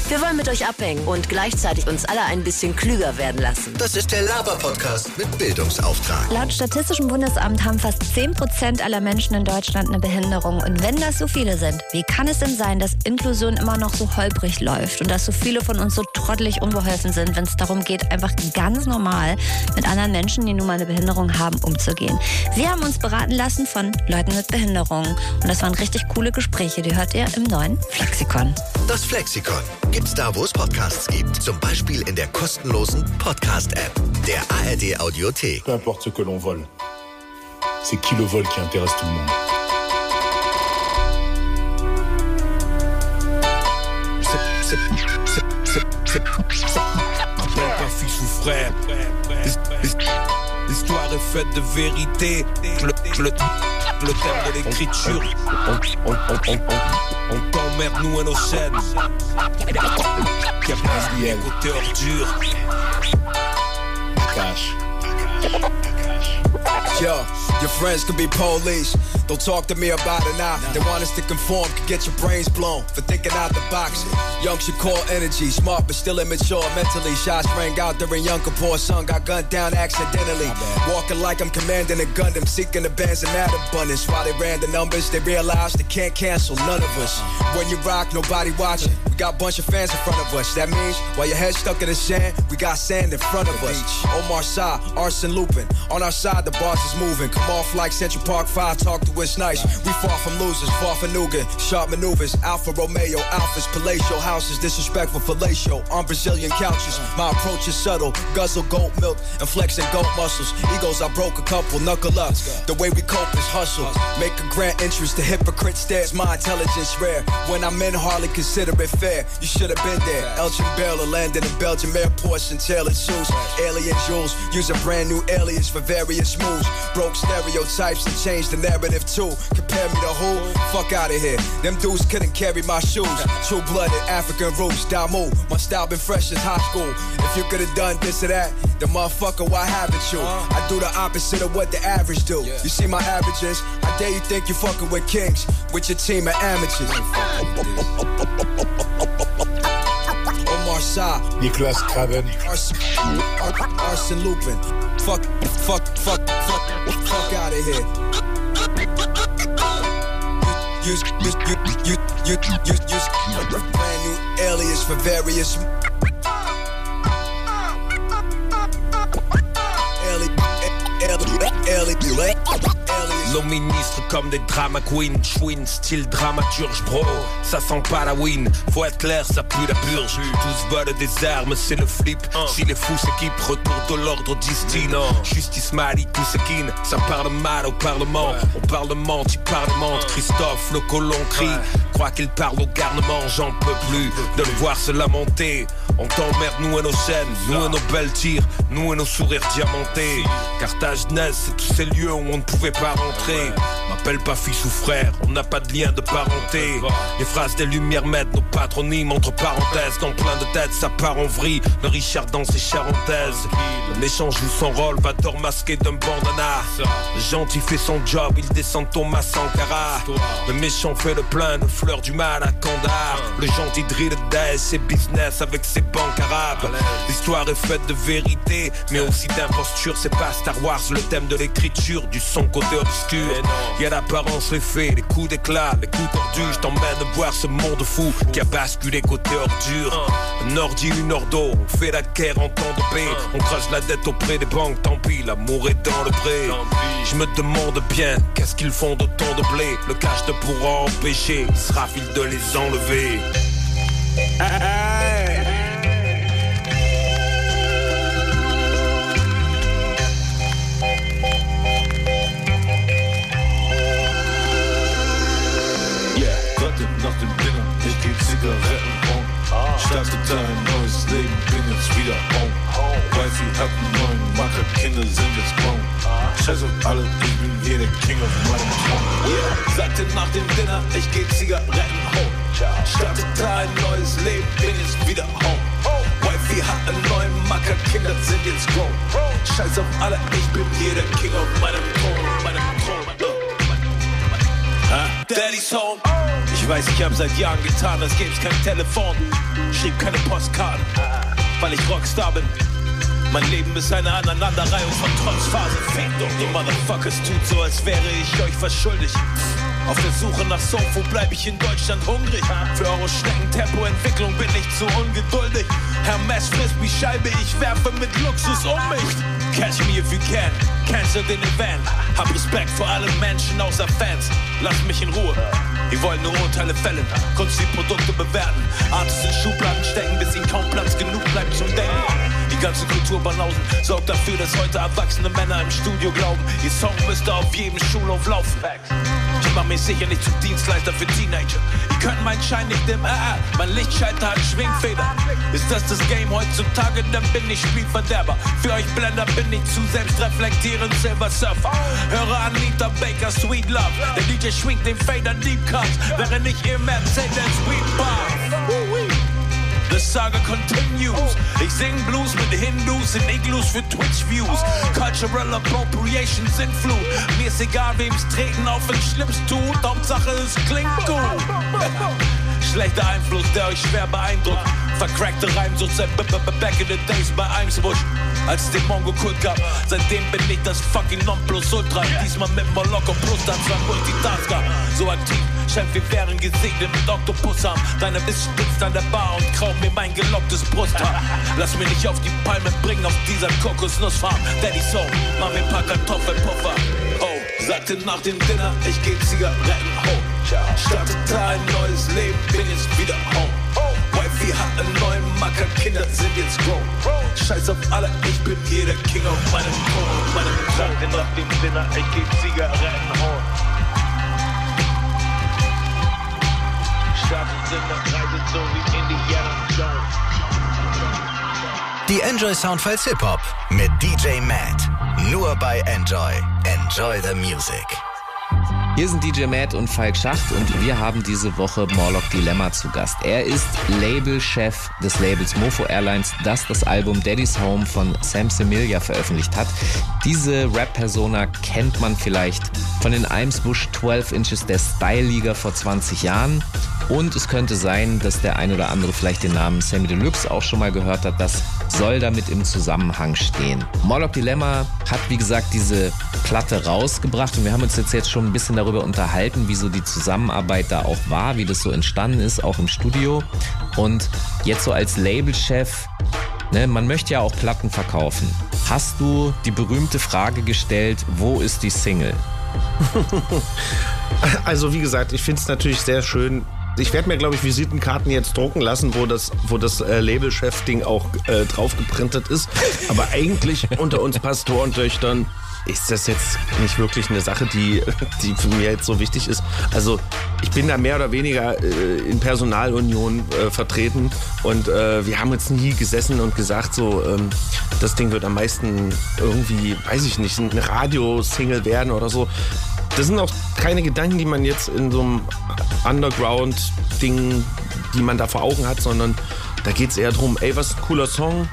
Wir wollen mit euch abhängen und gleichzeitig uns alle ein bisschen klüger werden lassen. Das ist der Laber-Podcast mit Bildungsauftrag. Laut Statistischem Bundesamt haben fast 10% aller Menschen in Deutschland eine Behinderung. Und wenn das so viele sind, wie kann es denn sein, dass Inklusion immer noch so holprig läuft und dass so viele von uns so trottelig unbeholfen sind, wenn es darum geht, einfach ganz normal mit anderen Menschen, die nun mal eine Behinderung haben, umzugehen? Wir haben uns beraten lassen von Leuten mit Behinderungen. Und das waren richtig coole Gespräche. Die hört ihr im neuen Flexikon. Das Flexikon gibt's da, wo es Podcasts gibt. Zum Beispiel in der kostenlosen Podcast-App der ARD Audiothek. Peu importe ce que l'on vole, c'est qui le vole qui intéresse tout le monde. Pas fils ou frère. L'histoire est faite de vérité. Le, le, le thème de l'écriture. On, on, on, à nos chaînes. Cash. Yo, your friends could be police. Don't talk to me about it now. They want us to conform, could get your brains blown for thinking out the box. Young should call energy, smart but still immature mentally. Shots rang out during young Kapoor, son got gunned down accidentally. Walking like I'm commanding a Gundam, seeking the bands in that abundance. While they ran the numbers, they realized they can't cancel none of us. When you rock, nobody watching. We got a bunch of fans in front of us. That means while your head's stuck in the sand, we got sand in front of us. Omar Sa, Arson Lupin. On our side, the boss is moving. Come off like Central Park 5, talk to us nice. We far from losers, far from Nugan. Sharp maneuvers, Alfa Romeo, Alphas, palatial houses, disrespectful fellatio. On Brazilian couches, my approach is subtle. Guzzle goat milk and flexing goat muscles. Egos, I broke a couple, knuckle up. The way we cope is hustle. Make a grand entrance, the hypocrite stares, my intelligence rare. When I'm in, hardly consider it fair. You should have been there. Elgin Baylor landed in Belgium airports and tailored shoes. Alien jewels, use a brand new alias for various moves. Broke stereotypes and changed the narrative too. Compare me to who? Fuck out of here. Them dudes couldn't carry my shoes. True blooded African roots, Damu. My style been fresh as high school. If you could have done this or that, then motherfucker, why haven't you? I do the opposite of what the average do. You see my averages? I dare you think you're fucking with kings, with your team of amateurs. Omar Sa, Nicolas Craven. Arson, Ar- Arson Lupin. Fuck, fuck, fuck, fuck, fuck out of here. Use, use, use, use, use, use, use brand new alias for various. Nos ministres comme des drama queens, chouin, style dramaturge, bro. Ça sent pas la win, faut être clair, ça pue la purge. Tous veulent des armes, c'est le flip. Si les fous s'équipent, retour de l'ordre distine. Justice Mali, tout ça parle mal au Parlement. On parlement, tu parlementes. Christophe, le colon crie. Crois qu'il parle au garnement, j'en peux plus de le voir se lamenter. On t'emmerde, nous et nos chaînes, nous et nos belles tirs, nous et nos sourires diamantés. Carthage naisse, c'est tous ces lieux où on ne pouvait pas rentrer. M'appelle pas fils ou frère, on n'a pas de lien de parenté. Les phrases des lumières mettent nos patronymes entre parenthèses. Dans plein de têtes, ça part en vrille. Le Richard dans ses charentaises. Le méchant joue son rôle, va tort masqué d'un bandana. Le gentil fait son job, il descend Thomas Sankara. Le méchant fait le plein de fleurs du mal à Kandahar. Le gentil drill d'aise, c'est business avec ses banques arabes. L'histoire est faite de vérité, mais aussi d'imposture. C'est pas Star Wars, le thème de l'écriture, du son côté obscur. Y a l'apparence, les faits, les coups d'éclat, les coups tordus. Je t'emmène voir ce monde fou qui a basculé côté ordure. Un ordi, une ordo, on fait la guerre en temps de paix. On crache la dette auprès des banques, tant pis, l'amour est dans le pré. Je me demande bien, qu'est-ce qu'ils font d'autant de blé? Le cash ne pourra empêcher Israfil de les enlever. Alle, ich bin hier der King of meinem Thron. Yeah, sagte nach dem Dinner, ich geb Zigaretten home. Starte dein neues Leben, bin jetzt wieder home. Wifey hat einen neuen Macker, Kinder sind jetzt grown. Scheiß auf alle, ich bin hier der King of meinem Thron, meinem Thron. Daddy's home. Ich weiß, ich hab seit Jahren getan, als gäb's kein Telefon. Schrieb keine Postkarten, weil ich Rockstar bin. Mein Leben ist eine Aneinanderreihung von Trotzphasen. Fickt doch, ihr Motherfuckers tut so, als wäre ich euch verschuldigt. Auf der Suche nach Sofo bleib ich in Deutschland hungrig. Für eure Schneckentempo-Entwicklung bin ich zu ungeduldig. Frisst wie Scheibe, ich werfe mit Luxus um mich. Catch me if you can, cancel den Event. Hab Respekt vor allen Menschen außer Fans. Lass mich in Ruhe. Die wollen nur Urteile fällen, Kunst wie Produkte bewerten. Artists in Schubladen stecken, bis ihnen kaum Platz genug bleibt zum Denken. Die ganze Kultur Banausen sorgt dafür, dass heute erwachsene Männer im Studio glauben, ihr Song müsste auf jedem Schulhof laufen. Mach mich sicher nicht zum Dienstleister für Teenager. Ihr könnt meinen Schein nicht im RR, mein Lichtschalter hat Schwingfeder. Ist das das Game heutzutage, dann bin ich Spielverderber. Für euch Blender bin ich zu selbstreflektierend Silver Surfer. Höre Anita Baker, Sweet Love. Der DJ schwingt den Fader Deep Cut, während ich im Mercedes Sweet Bar. The saga continues. Ich sing Blues with Hindus and igloos für Twitch-Views. Cultural appropriations Flut. Mir ist egal, wem's treten auf den Schlips tut. Hauptsache es klingt gut. Schlechter Einfluss, der euch schwer beeindruckt. Vercrackte Reim, so seit back in the days bei Eimsbusch. Als es den Mongo-Kult gab, seitdem bin ich das fucking Nonplusultra. Diesmal mit Moloko plus, dann zwei Multitasker. So aktiv, scheint wir wären gesegnet mit Oktopusarm. Deine Biss spitzt an der Bar und kraut mir mein gelocktes Brusthaar. Lass mich nicht auf die Palme bringen, auf dieser Kokosnussfarm. Daddy Soul, mach mir paar Kartoffelpuffer. Oh, sagte nach dem Dinner, ich geh Zigaretten hoch. Startete ein neues Leben, bin jetzt wieder home. Wifey hat einen neuen Macker, Kinder sind jetzt grown. Scheiß auf alle, ich bin hier der King auf meinem Thron, meinem Sagte nach dem Dinner, ich geh Zigaretten hoch. Startete eine Reise so wie Indiana Jones. Die Enjoy Soundfiles Hip Hop mit DJ Matt. Nur bei Enjoy. Enjoy the Music. Hier sind DJ Matt und Falk Schacht und wir haben diese Woche Morlock Dilemma zu Gast. Er ist Labelchef des Labels Mofo Airlines, das das Album Daddy's Home von Sam Semilia veröffentlicht hat. Diese Rap-Persona kennt man vielleicht von den Eimsbusch 12 Inches der Style-Liga vor 20 Jahren. Und es könnte sein, dass der ein oder andere vielleicht den Namen Sammy Deluxe auch schon mal gehört hat. Das soll damit im Zusammenhang stehen. Morlock Dilemma hat, wie gesagt, diese Platte rausgebracht und wir haben uns jetzt, jetzt schon ein bisschen darüber unterhalten, wie so die Zusammenarbeit da auch war, wie das so entstanden ist, auch im Studio. Und jetzt so als Labelchef, ne, man möchte ja auch Platten verkaufen. Hast du die berühmte Frage gestellt, wo ist die Single? Also wie gesagt, ich finde es natürlich sehr schön. Ich werde mir, glaube ich, Visitenkarten jetzt drucken lassen, wo das, wo das äh, Labelchef-Ding auch äh, drauf geprintet ist. Aber eigentlich unter uns Pastorentöchtern ist das jetzt nicht wirklich eine Sache, die, die für mir jetzt so wichtig ist. Also ich bin da mehr oder weniger äh, in Personalunion äh, vertreten und äh, wir haben jetzt nie gesessen und gesagt, so ähm, das Ding wird am meisten irgendwie, weiß ich nicht, eine Radiosingle werden oder so. Das sind auch keine Gedanken, die man jetzt in so einem Underground-Ding, die man da vor Augen hat, sondern da geht es eher darum, ey, was ist ein cooler Song?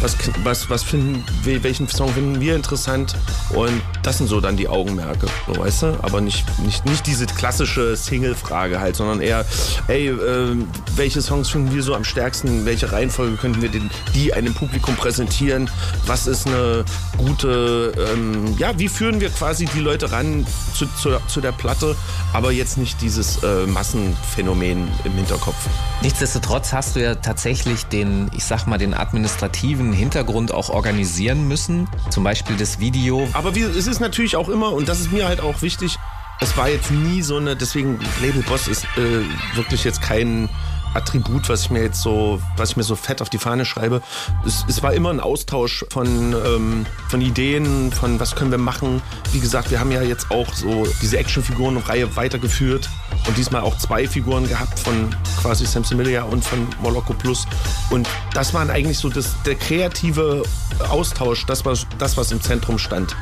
Was, was, was finden welchen Song finden wir interessant? Und das sind so dann die Augenmerke, so weißt du? Aber nicht, nicht, nicht diese klassische Single-Frage halt, sondern eher, ey, äh, welche Songs finden wir so am stärksten? Welche Reihenfolge könnten wir den, die einem Publikum präsentieren? Was ist eine gute, ähm, ja, wie führen wir quasi die Leute ran zu, zu, zu der Platte? Aber jetzt nicht dieses äh, Massenphänomen im Hinterkopf. Nichtsdestotrotz hast du ja tatsächlich den, ich sag mal, den administrativen Hintergrund auch organisieren müssen. Zum Beispiel das Video. Aber wie, es ist natürlich auch immer, und das ist mir halt auch wichtig, es war jetzt nie so eine, deswegen Label Boss ist äh, wirklich jetzt kein Attribut, was ich mir jetzt so, was ich mir so fett auf die Fahne schreibe. Es, es war immer ein Austausch von, ähm, von Ideen, von was können wir machen. Wie gesagt, wir haben ja jetzt auch so diese Actionfiguren-Reihe weitergeführt und diesmal auch zwei Figuren gehabt von quasi Sam Similia und von Moloko Plus. Und das waren eigentlich so das, der kreative Austausch, das war das, was im Zentrum stand.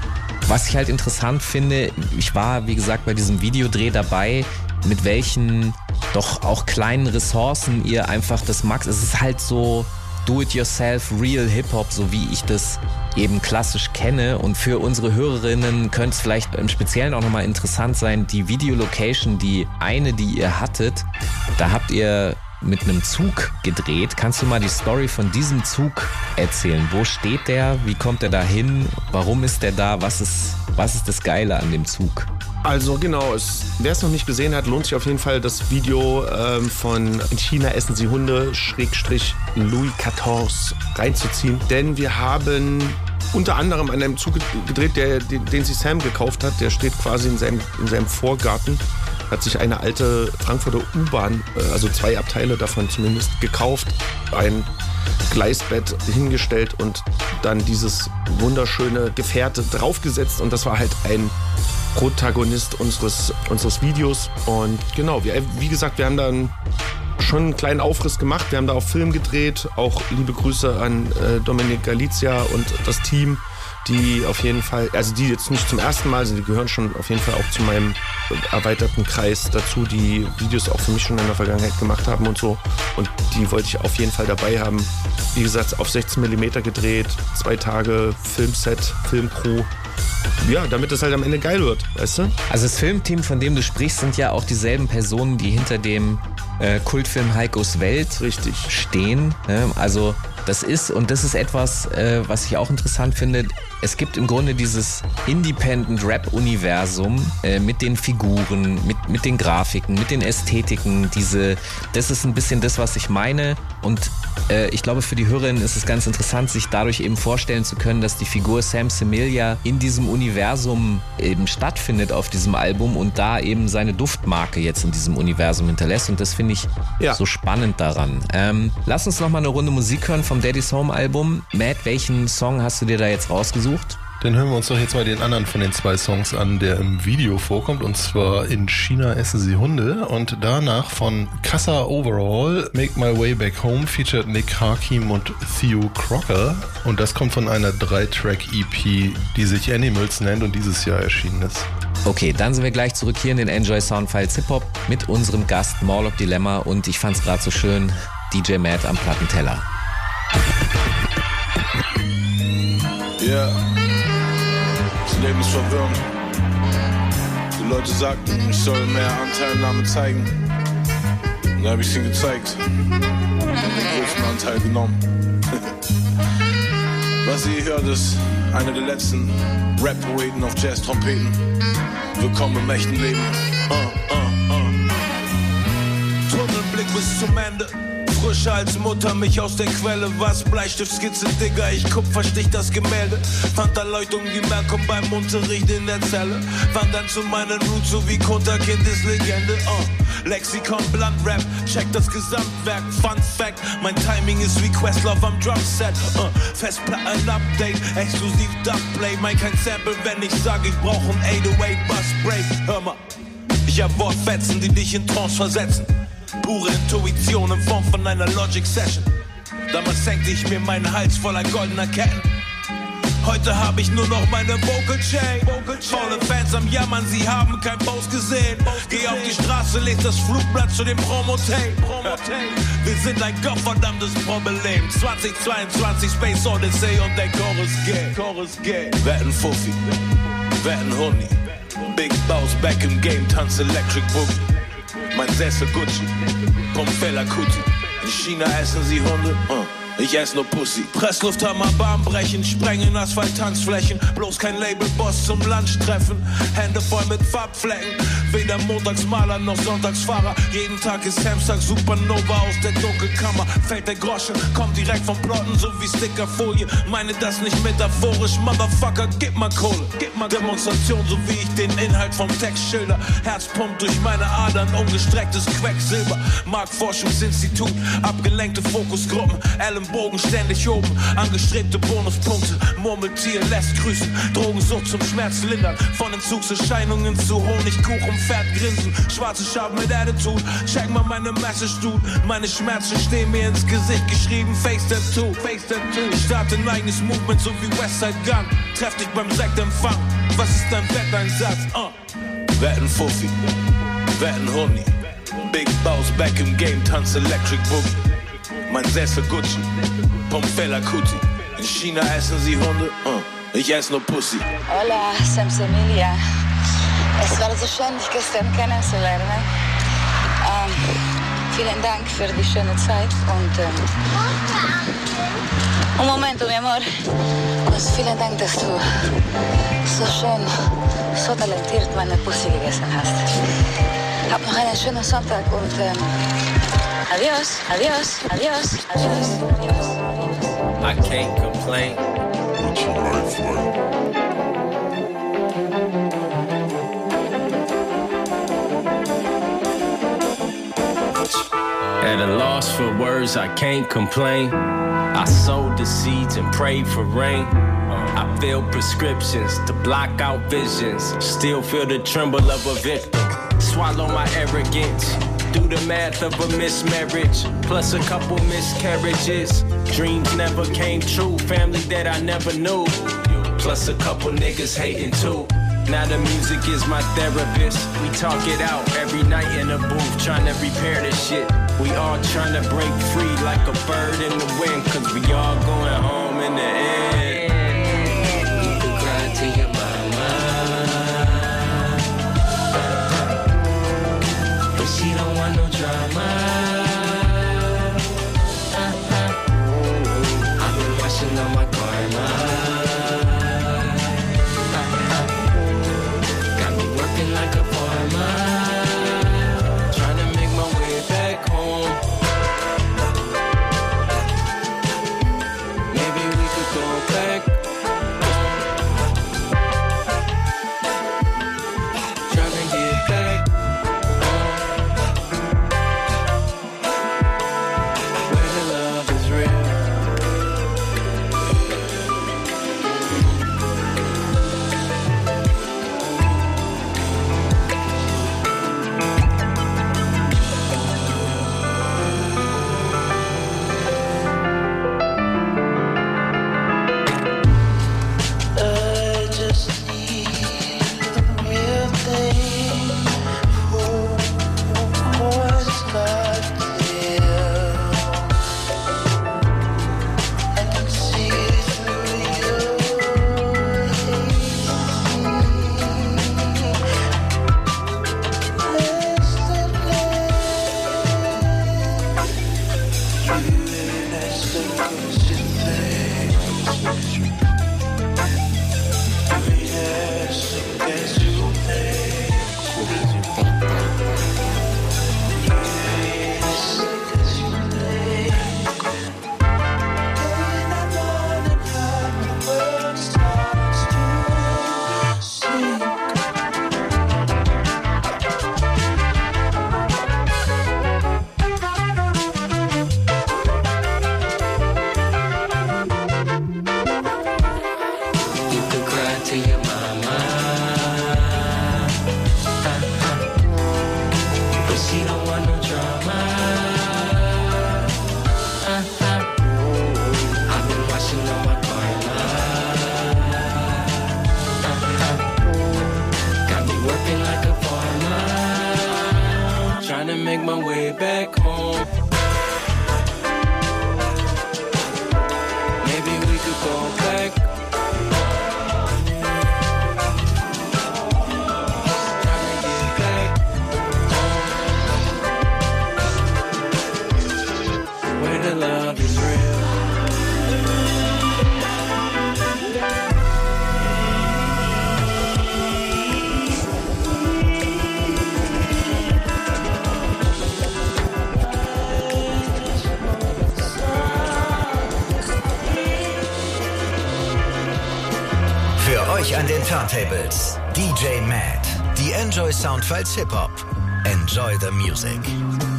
Was ich halt interessant finde, ich war, wie gesagt, bei diesem Videodreh dabei, mit welchen doch auch kleinen Ressourcen ihr einfach das Max. Es ist halt so Do-it-yourself, real Hip-Hop, so wie ich das eben klassisch kenne. Und für unsere Hörerinnen könnte es vielleicht im Speziellen auch nochmal interessant sein, die Videolocation, die eine, die ihr hattet, da habt ihr mit einem Zug gedreht. Kannst du mal die Story von diesem Zug erzählen? Wo steht der? Wie kommt er da hin? Warum ist der da? Was ist, was ist das Geile an dem Zug? Also genau, wer es noch nicht gesehen hat, lohnt sich auf jeden Fall das Video ähm, von In China essen sie Hunde, Schrägstrich Louis XIV reinzuziehen. Denn wir haben unter anderem an einem Zug gedreht, der, den, den sich Sam gekauft hat. Der steht quasi in seinem, in seinem Vorgarten. Hat sich eine alte Frankfurter U-Bahn, äh, also zwei Abteile davon zumindest, gekauft. Ein Gleisbett hingestellt und dann dieses wunderschöne Gefährte draufgesetzt. Und das war halt ein Protagonist unseres, unseres Videos. Und genau, wir, wie gesagt, wir haben dann schon einen kleinen Aufriss gemacht. Wir haben da auch Film gedreht. Auch liebe Grüße an äh, Dominik Galizia und das Team, die auf jeden Fall, also die jetzt nicht zum ersten Mal sind, die gehören schon auf jeden Fall auch zu meinem erweiterten Kreis dazu, die Videos auch für mich schon in der Vergangenheit gemacht haben und so. Und die wollte ich auf jeden Fall dabei haben. Wie gesagt, auf 16 mm gedreht, zwei Tage Filmset, Filmcrew ja, damit es halt am Ende geil wird, weißt du? Also das Filmteam, von dem du sprichst, sind ja auch dieselben Personen, die hinter dem äh, Kultfilm Heikos Welt Richtig. stehen. Ne? Also das ist, und das ist etwas, äh, was ich auch interessant finde, es gibt im Grunde dieses Independent Rap-Universum äh, mit den Figuren, mit, mit den Grafiken, mit den Ästhetiken. Diese, das ist ein bisschen das, was ich meine. Und äh, ich glaube, für die Hörerinnen ist es ganz interessant, sich dadurch eben vorstellen zu können, dass die Figur Sam Semilia in diesem Universum eben stattfindet auf diesem Album und da eben seine Duftmarke jetzt in diesem Universum hinterlässt. Und das finde ich Ja. so spannend daran. Ähm, lass uns noch mal eine Runde Musik hören vom Daddy's Home Album. Matt, welchen Song hast du dir da jetzt rausgesucht? Dann hören wir uns doch jetzt mal den anderen von den zwei Songs an, der im Video vorkommt. Und zwar In China essen sie Hunde. Und danach von Casa Overall, Make My Way Back Home, featured Nick Hakim und Theo Crocker. Und das kommt von einer Drei-Track-EP, die sich Animals nennt und dieses Jahr erschienen ist. Okay, dann sind wir gleich zurück hier in den Enjoy Soundfiles Hip Hop mit unserem Gast Morlock Dilemma und ich fand's gerade so schön, DJ Matt am Plattenteller. Ja. Das Leben ist verwirrend. Die Leute sagten, ich soll mehr Anteilnahme zeigen. Und da habe ich ihnen gezeigt. Und den größten Anteil genommen. Was ihr hört, ist einer der letzten Rap-Poeten auf Jazz-Trompeten. Willkommen im echten Leben. Uh, uh, uh. Tunnelblick bis zum Ende. Frischer als Mutter, mich aus der Quelle. Was? Bleistiftskizze, Digga, ich kupferstich das Gemälde. Fand Erleuchtung wie Malcolm beim Unterricht in der Zelle. Fand dann zu meinen Roots, so wie Kunterkind ist Legende. Uh. Lexikon, Blunt-Rap, check das Gesamtwerk. Fun Fact, mein Timing ist wie Questlove am Drumset. Uh. Festplatten-Update, exklusiv Dubplay. Mein kein Sample, wenn ich sag, ich brauch ein 808-Bus-Break. Hör mal. Ich hab Wortfetzen, die dich in Trance versetzen. Pure Intuition in Form von einer Logic Session. Damals senkte ich mir meinen Hals voller goldener Ketten. Heute hab ich nur noch meine Vocal Chain. Faule Fans am Jammern, sie haben kein Post gesehen. Geh auf die Straße, leg das Flugblatt zu dem Promotape. Wir sind ein gottverdammtes Problem. 2022 Space Odyssey und der Chorus geht. Chorus geht. Wetten Fuffi, wetten Huni. Big Boss back im Game, tanz Electric Boogie. Mein Sessel Gucci, Pomfella Kuti. In China essen sie Hunde, uh. Ich ess nur Pussy. Presslufthammer, Bahn brechen, sprengen Asphalt, Tanzflächen. Bloß kein Labelboss zum Lunch treffen. Hände voll mit Farbflecken. Weder Montagsmaler noch Sonntagsfahrer. Jeden Tag ist Samstag Supernova aus der Dunkelkammer. Fällt der Groschen, kommt direkt vom Plotten, so wie Stickerfolie. Meine das nicht metaphorisch, Motherfucker, gib mal Kohle. Gib mal Demonstration, so wie ich den Inhalt vom Text schilder. Herz pumpt durch meine Adern, ungestrecktes Quecksilber. Marktforschungsinstitut, abgelenkte Fokusgruppen. Ellenbogen ständig oben, angestrebte Bonuspunkte. Murmeltier lässt grüßen, Drogensucht zum Schmerz lindern. Von Entzugserscheinungen zu Honigkuchen, Pferd grinsen. Schwarze Schaben mit Attitude, check mal meine Message, Dude. Meine Schmerzen stehen mir ins Gesicht geschrieben, Face Tattoo, Face Tattoo. Starte ein eigenes Movement, so wie Westside Gun. Treff dich beim Sektempfang, was ist dein Wetteinsatz? Uh. Wetten Fuffi, wetten Huni. Big Boss back im Game, tanz Electric Boogie. Mein Sessel Gucci, Pomfella Kuti. In China essen sie Hunde, uh, ich esse nur Pussy. Hola, Semsemilia. Es war so schön, dich gestern kennenzulernen. Ähm, vielen Dank für die schöne Zeit und ähm, un momento, mi amor. Also vielen Dank, dass du so schön, so talentiert meine Pussy gegessen hast. Hab noch einen schönen Sonntag und ähm, adios, adios, adios, adios, adios. I can't complain. At a loss for words, I can't complain. I sowed the seeds and prayed for rain. I filled prescriptions to block out visions. Still feel the tremble of a victim. Swallow my arrogance. Do the math of a mismarriage, plus a couple miscarriages. Dreams never came true, family that I never knew. Plus a couple niggas hating too. Now the music is my therapist. We talk it out every night in the booth, trying to repair this shit. We all trying to break free like a bird in the wind, cause we all going home in the end. amar. Enjoy Soundfiles Hip Hop. Enjoy the music.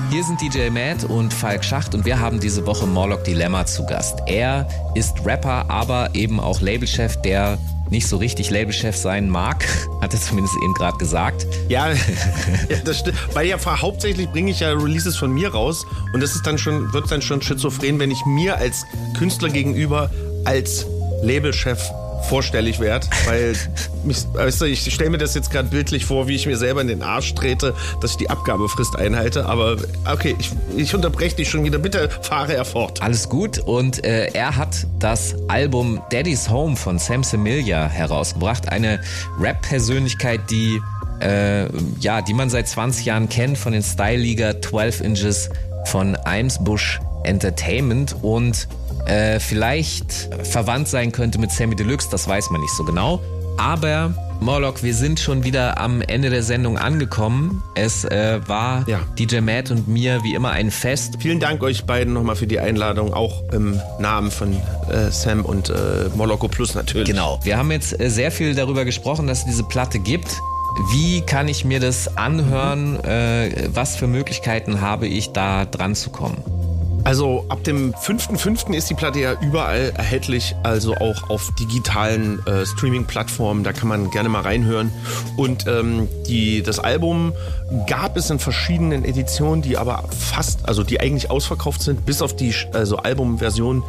Hier sind DJ Matt und Falk Schacht und wir haben diese Woche Morlock Dilemma zu Gast. Er ist Rapper, aber eben auch Labelchef, der nicht so richtig Labelchef sein mag, hat er zumindest eben gerade gesagt. Ja, ja, das stimmt. Weil ja hauptsächlich bringe ich ja Releases von mir raus und das ist dann schon, wird dann schon schizophren, wenn ich mir als Künstler gegenüber als Labelchef vorstellig werde, weil mich, weißt du, ich stelle mir das jetzt gerade bildlich vor, wie ich mir selber in den Arsch trete, dass ich die Abgabefrist einhalte. Aber okay, ich, ich unterbreche dich schon wieder. Bitte fahre er fort. Alles gut und äh, er hat das Album Daddy's Home von Sam Semilia herausgebracht. Eine Rap-Persönlichkeit, die äh, ja, die man seit 20 Jahren kennt von den Style Liga 12 Inches von Eimsbusch Entertainment und äh, vielleicht verwandt sein könnte mit Sammy Deluxe, das weiß man nicht so genau. Aber Morlock, wir sind schon wieder am Ende der Sendung angekommen. Es äh, war Ja. DJ Matt und mir wie immer ein Fest. Vielen Dank euch beiden nochmal für die Einladung, auch im Namen von äh, Sam und äh, Moloko Plus natürlich. Genau. Wir haben jetzt äh, sehr viel darüber gesprochen, dass es diese Platte gibt. Wie kann ich mir das anhören? Äh, was für Möglichkeiten habe ich da dran zu kommen? Also ab dem 5.5. ist die Platte ja überall erhältlich, also auch auf digitalen äh, Streaming-Plattformen, da kann man gerne mal reinhören. Und ähm, die, das Album gab es in verschiedenen Editionen, die aber fast, also die eigentlich ausverkauft sind, bis auf die also Albumversion.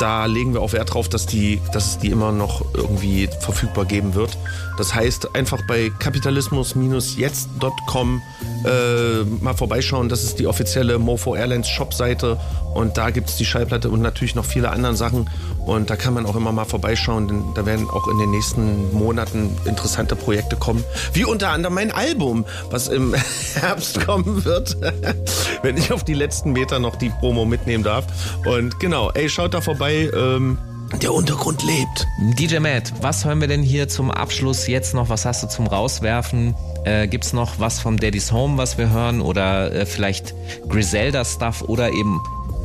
Da legen wir auch Wert drauf, dass, die, dass es die immer noch irgendwie verfügbar geben wird. Das heißt, einfach bei kapitalismus-jetzt.com äh, mal vorbeischauen. Das ist die offizielle Mofo Airlines Shop-Seite. Und da gibt es die Schallplatte und natürlich noch viele andere Sachen. Und da kann man auch immer mal vorbeischauen, denn da werden auch in den nächsten Monaten interessante Projekte kommen. Wie unter anderem mein Album, was im Herbst kommen wird, wenn ich auf die letzten Meter noch die Promo mitnehmen darf. Und genau, ey, schaut da vorbei. Ähm, der Untergrund lebt. DJ Matt, was hören wir denn hier zum Abschluss jetzt noch? Was hast du zum Rauswerfen? Äh, gibt's noch was vom Daddy's Home, was wir hören? Oder äh, vielleicht Griselda-Stuff oder eben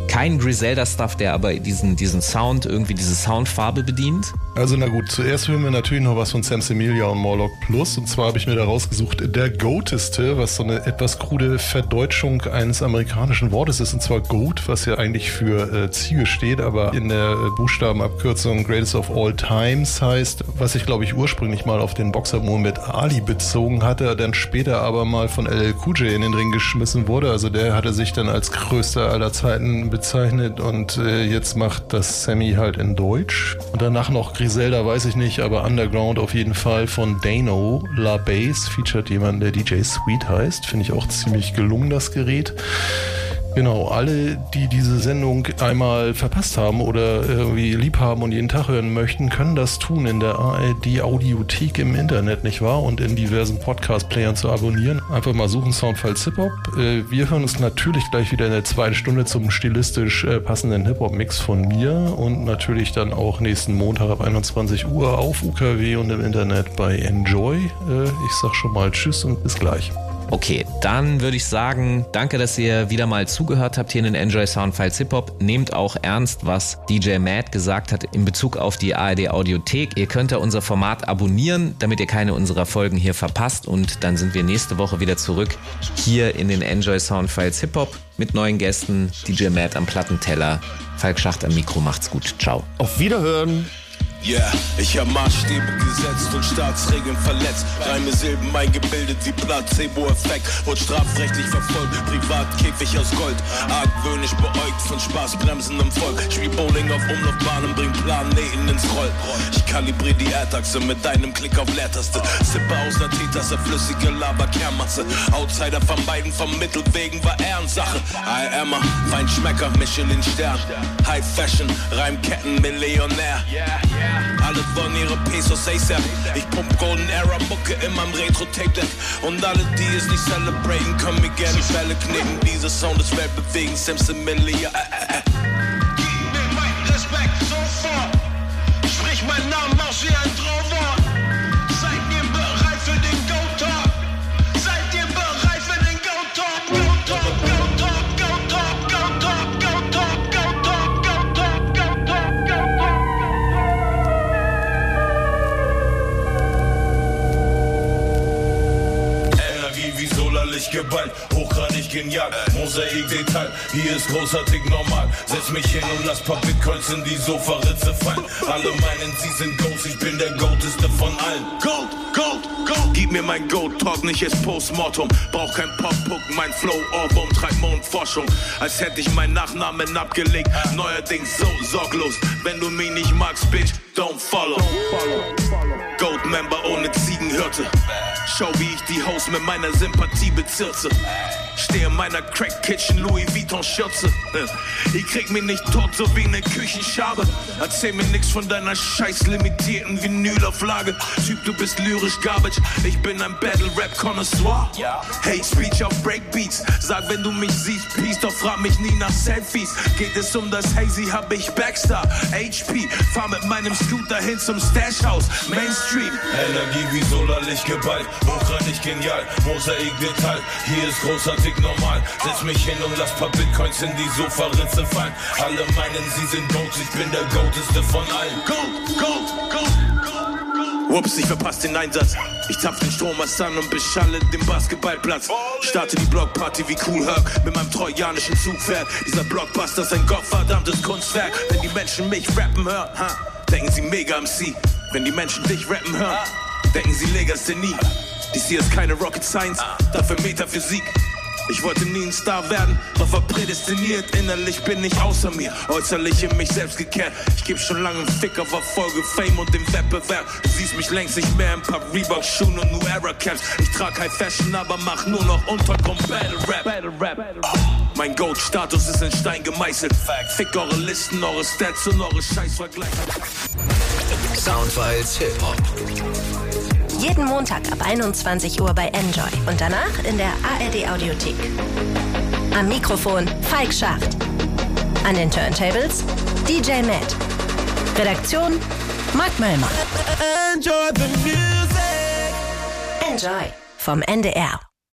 kein Griselda-Stuff, der aber diesen, diesen Sound, irgendwie diese Soundfarbe bedient? Also na gut, zuerst hören wir natürlich noch was von Sam Semilia und Morlock Plus. Und zwar habe ich mir da rausgesucht, der Goateste, was so eine etwas krude Verdeutschung eines amerikanischen Wortes ist. Und zwar Goat, was ja eigentlich für äh, Ziege steht, aber in der äh, Buchstabenabkürzung Greatest of All Times heißt, was ich glaube ich ursprünglich mal auf den Boxer Muhammad Ali bezogen hatte, dann später aber mal von LL Cool J in den Ring geschmissen wurde. Also der hatte sich dann als größter aller Zeiten bezeichnet und äh, jetzt macht das Sammy halt in Deutsch. Und danach noch Griselda, weiß ich nicht, aber Underground auf jeden Fall von Dano. La Bass featured jemanden, der DJ Sweet heißt. Finde ich auch ziemlich gelungen, das Gerät. Genau, alle, die diese Sendung einmal verpasst haben oder irgendwie lieb haben und jeden Tag hören möchten, können das tun in der ARD Audiothek im Internet, nicht wahr? Und in diversen Podcast-Playern zu abonnieren. Einfach mal suchen Soundfile Hip-Hop. Äh, Wir hören uns natürlich gleich wieder in der zweiten Stunde zum stilistisch äh, passenden Hip-Hop-Mix von mir und natürlich dann auch nächsten Montag ab 21 Uhr auf UKW und im Internet bei Enjoy. Äh, Ich sag schon mal Tschüss und bis gleich. Okay, dann würde ich sagen, danke, dass ihr wieder mal zugehört habt hier in den Enjoy Soundfiles Hip Hop. Nehmt auch ernst, was DJ Matt gesagt hat in Bezug auf die ARD Audiothek. Ihr könnt ja unser Format abonnieren, damit ihr keine unserer Folgen hier verpasst. Und dann sind wir nächste Woche wieder zurück hier in den Enjoy Soundfiles Hip Hop mit neuen Gästen. DJ Matt am Plattenteller, Falk Schacht am Mikro. Macht's gut. Ciao. Auf Wiederhören. Yeah, ich hab Maßstäbe gesetzt und Staatsregeln verletzt. Reime Silben eingebildet wie Placebo-Effekt. Und strafrechtlich verfolgt, Privatkäfig aus Gold. Argwöhnisch beäugt von Spaßbremsen im Volk. Spiel Bowling auf Umlaufbahnen, bring Planeten ins Roll. Ich kalibrier die Erdachse mit deinem Klick auf Leertaste. Sippe aus einer Teetasse, flüssige Lava-Kernmasse. Outsider vermeiden vom Mittelwegen war Ehrensache. I am a Feinschmecker, Michelin-Stern. High Fashion, Reimketten, Millionär. Alle wollen ihre Pesos ASAP. Ich pump Golden Era Mucke in meinem Retro-Tape-Deck. Und alle, die es nicht celebraten, können mir gerne Fälle knicken. Dieser Sound ist weltbewegend, Simpson Millia. Äh, äh, äh. Gib mir mein Respekt sofort. Sprich meinen Namen aus wie ein Traumwort. Geballt, hochgradig genial, Mosaik Detail, hier ist großartig normal. Setz mich hin und lass paar Bitcoins in die Sofaritze fallen. Alle meinen, sie sind Ghosts, ich bin der Goateste von allen. Gold, Gold, Gold. Gib mir mein Gold, talk nicht erst Postmortem. Brauch kein Pop-Puck, mein Flow-Ohrwurm treibt Mondforschung. Als hätte ich meinen Nachnamen abgelegt. Neuerdings so sorglos. Wenn du mich nicht magst, Bitch, don't follow. Gold-Member ohne Ziegenhirte. Schau, wie ich die Host mit meiner Sympathie bezirze. Steh in meiner Crack Kitchen Louis Vuitton Schürze. Äh, Ich krieg mich nicht tot, so wie ne Küchenschabe. Erzähl mir nix von deiner scheiß limitierten Vinylauflage. Typ, du bist lyrisch garbage. Ich bin ein Battle Rap Connoisseur. Hate Speech auf Breakbeats. Sag, wenn du mich siehst, Peace, doch frag mich nie nach Selfies. Geht es um das Hazy, hab ich Backstar. HP, fahr mit meinem Scooter hin zum Stash House. Mainstream. Energie wie Solarlicht geballt, hochgradig genial, Mosaik Detail, hier ist großartig normal. Setz mich hin und lass paar Bitcoins in die Sofaritze fallen. Alle meinen, sie sind Goats, ich bin der Goateste von allen. Gold, Gold, Gold. Ups, ich verpasse den Einsatz. Ich zapf den Strommast an und beschalle den Basketballplatz. Starte die Blockparty wie Cool Herc mit meinem trojanischen Zugpferd. Dieser Blockbuster ist ein gottverdammtes Kunstwerk. Wenn die Menschen mich rappen hören, ha, denken sie mega MC. Wenn die Menschen dich rappen hören, denken sie Legasthenie. Dies hier ist keine Rocket Science, dafür Metaphysik. Ich wollte nie ein Star werden, doch war prädestiniert. Innerlich bin ich außer mir, äußerlich in mich selbst gekehrt. Ich geb schon lange einen Fick auf Erfolge, Fame und den Wettbewerb. Du siehst mich längst nicht mehr in paar Reebok-Schuhen und New Era Caps. Ich trag High Fashion, aber mach nur noch Untergrund Battle Rap. Battle Rap. Mein Gold-Status ist in Stein gemeißelt. Fick eure Listen, eure Stats und eure Scheißvergleiche. Soundfiles Hip-Hop. Jeden Montag ab 21 Uhr bei Enjoy und danach in der ARD Audiothek. Am Mikrofon Falk Schacht. An den Turntables DJ Matt. Redaktion Mark Möllmann. Enjoy the music. Enjoy vom NDR.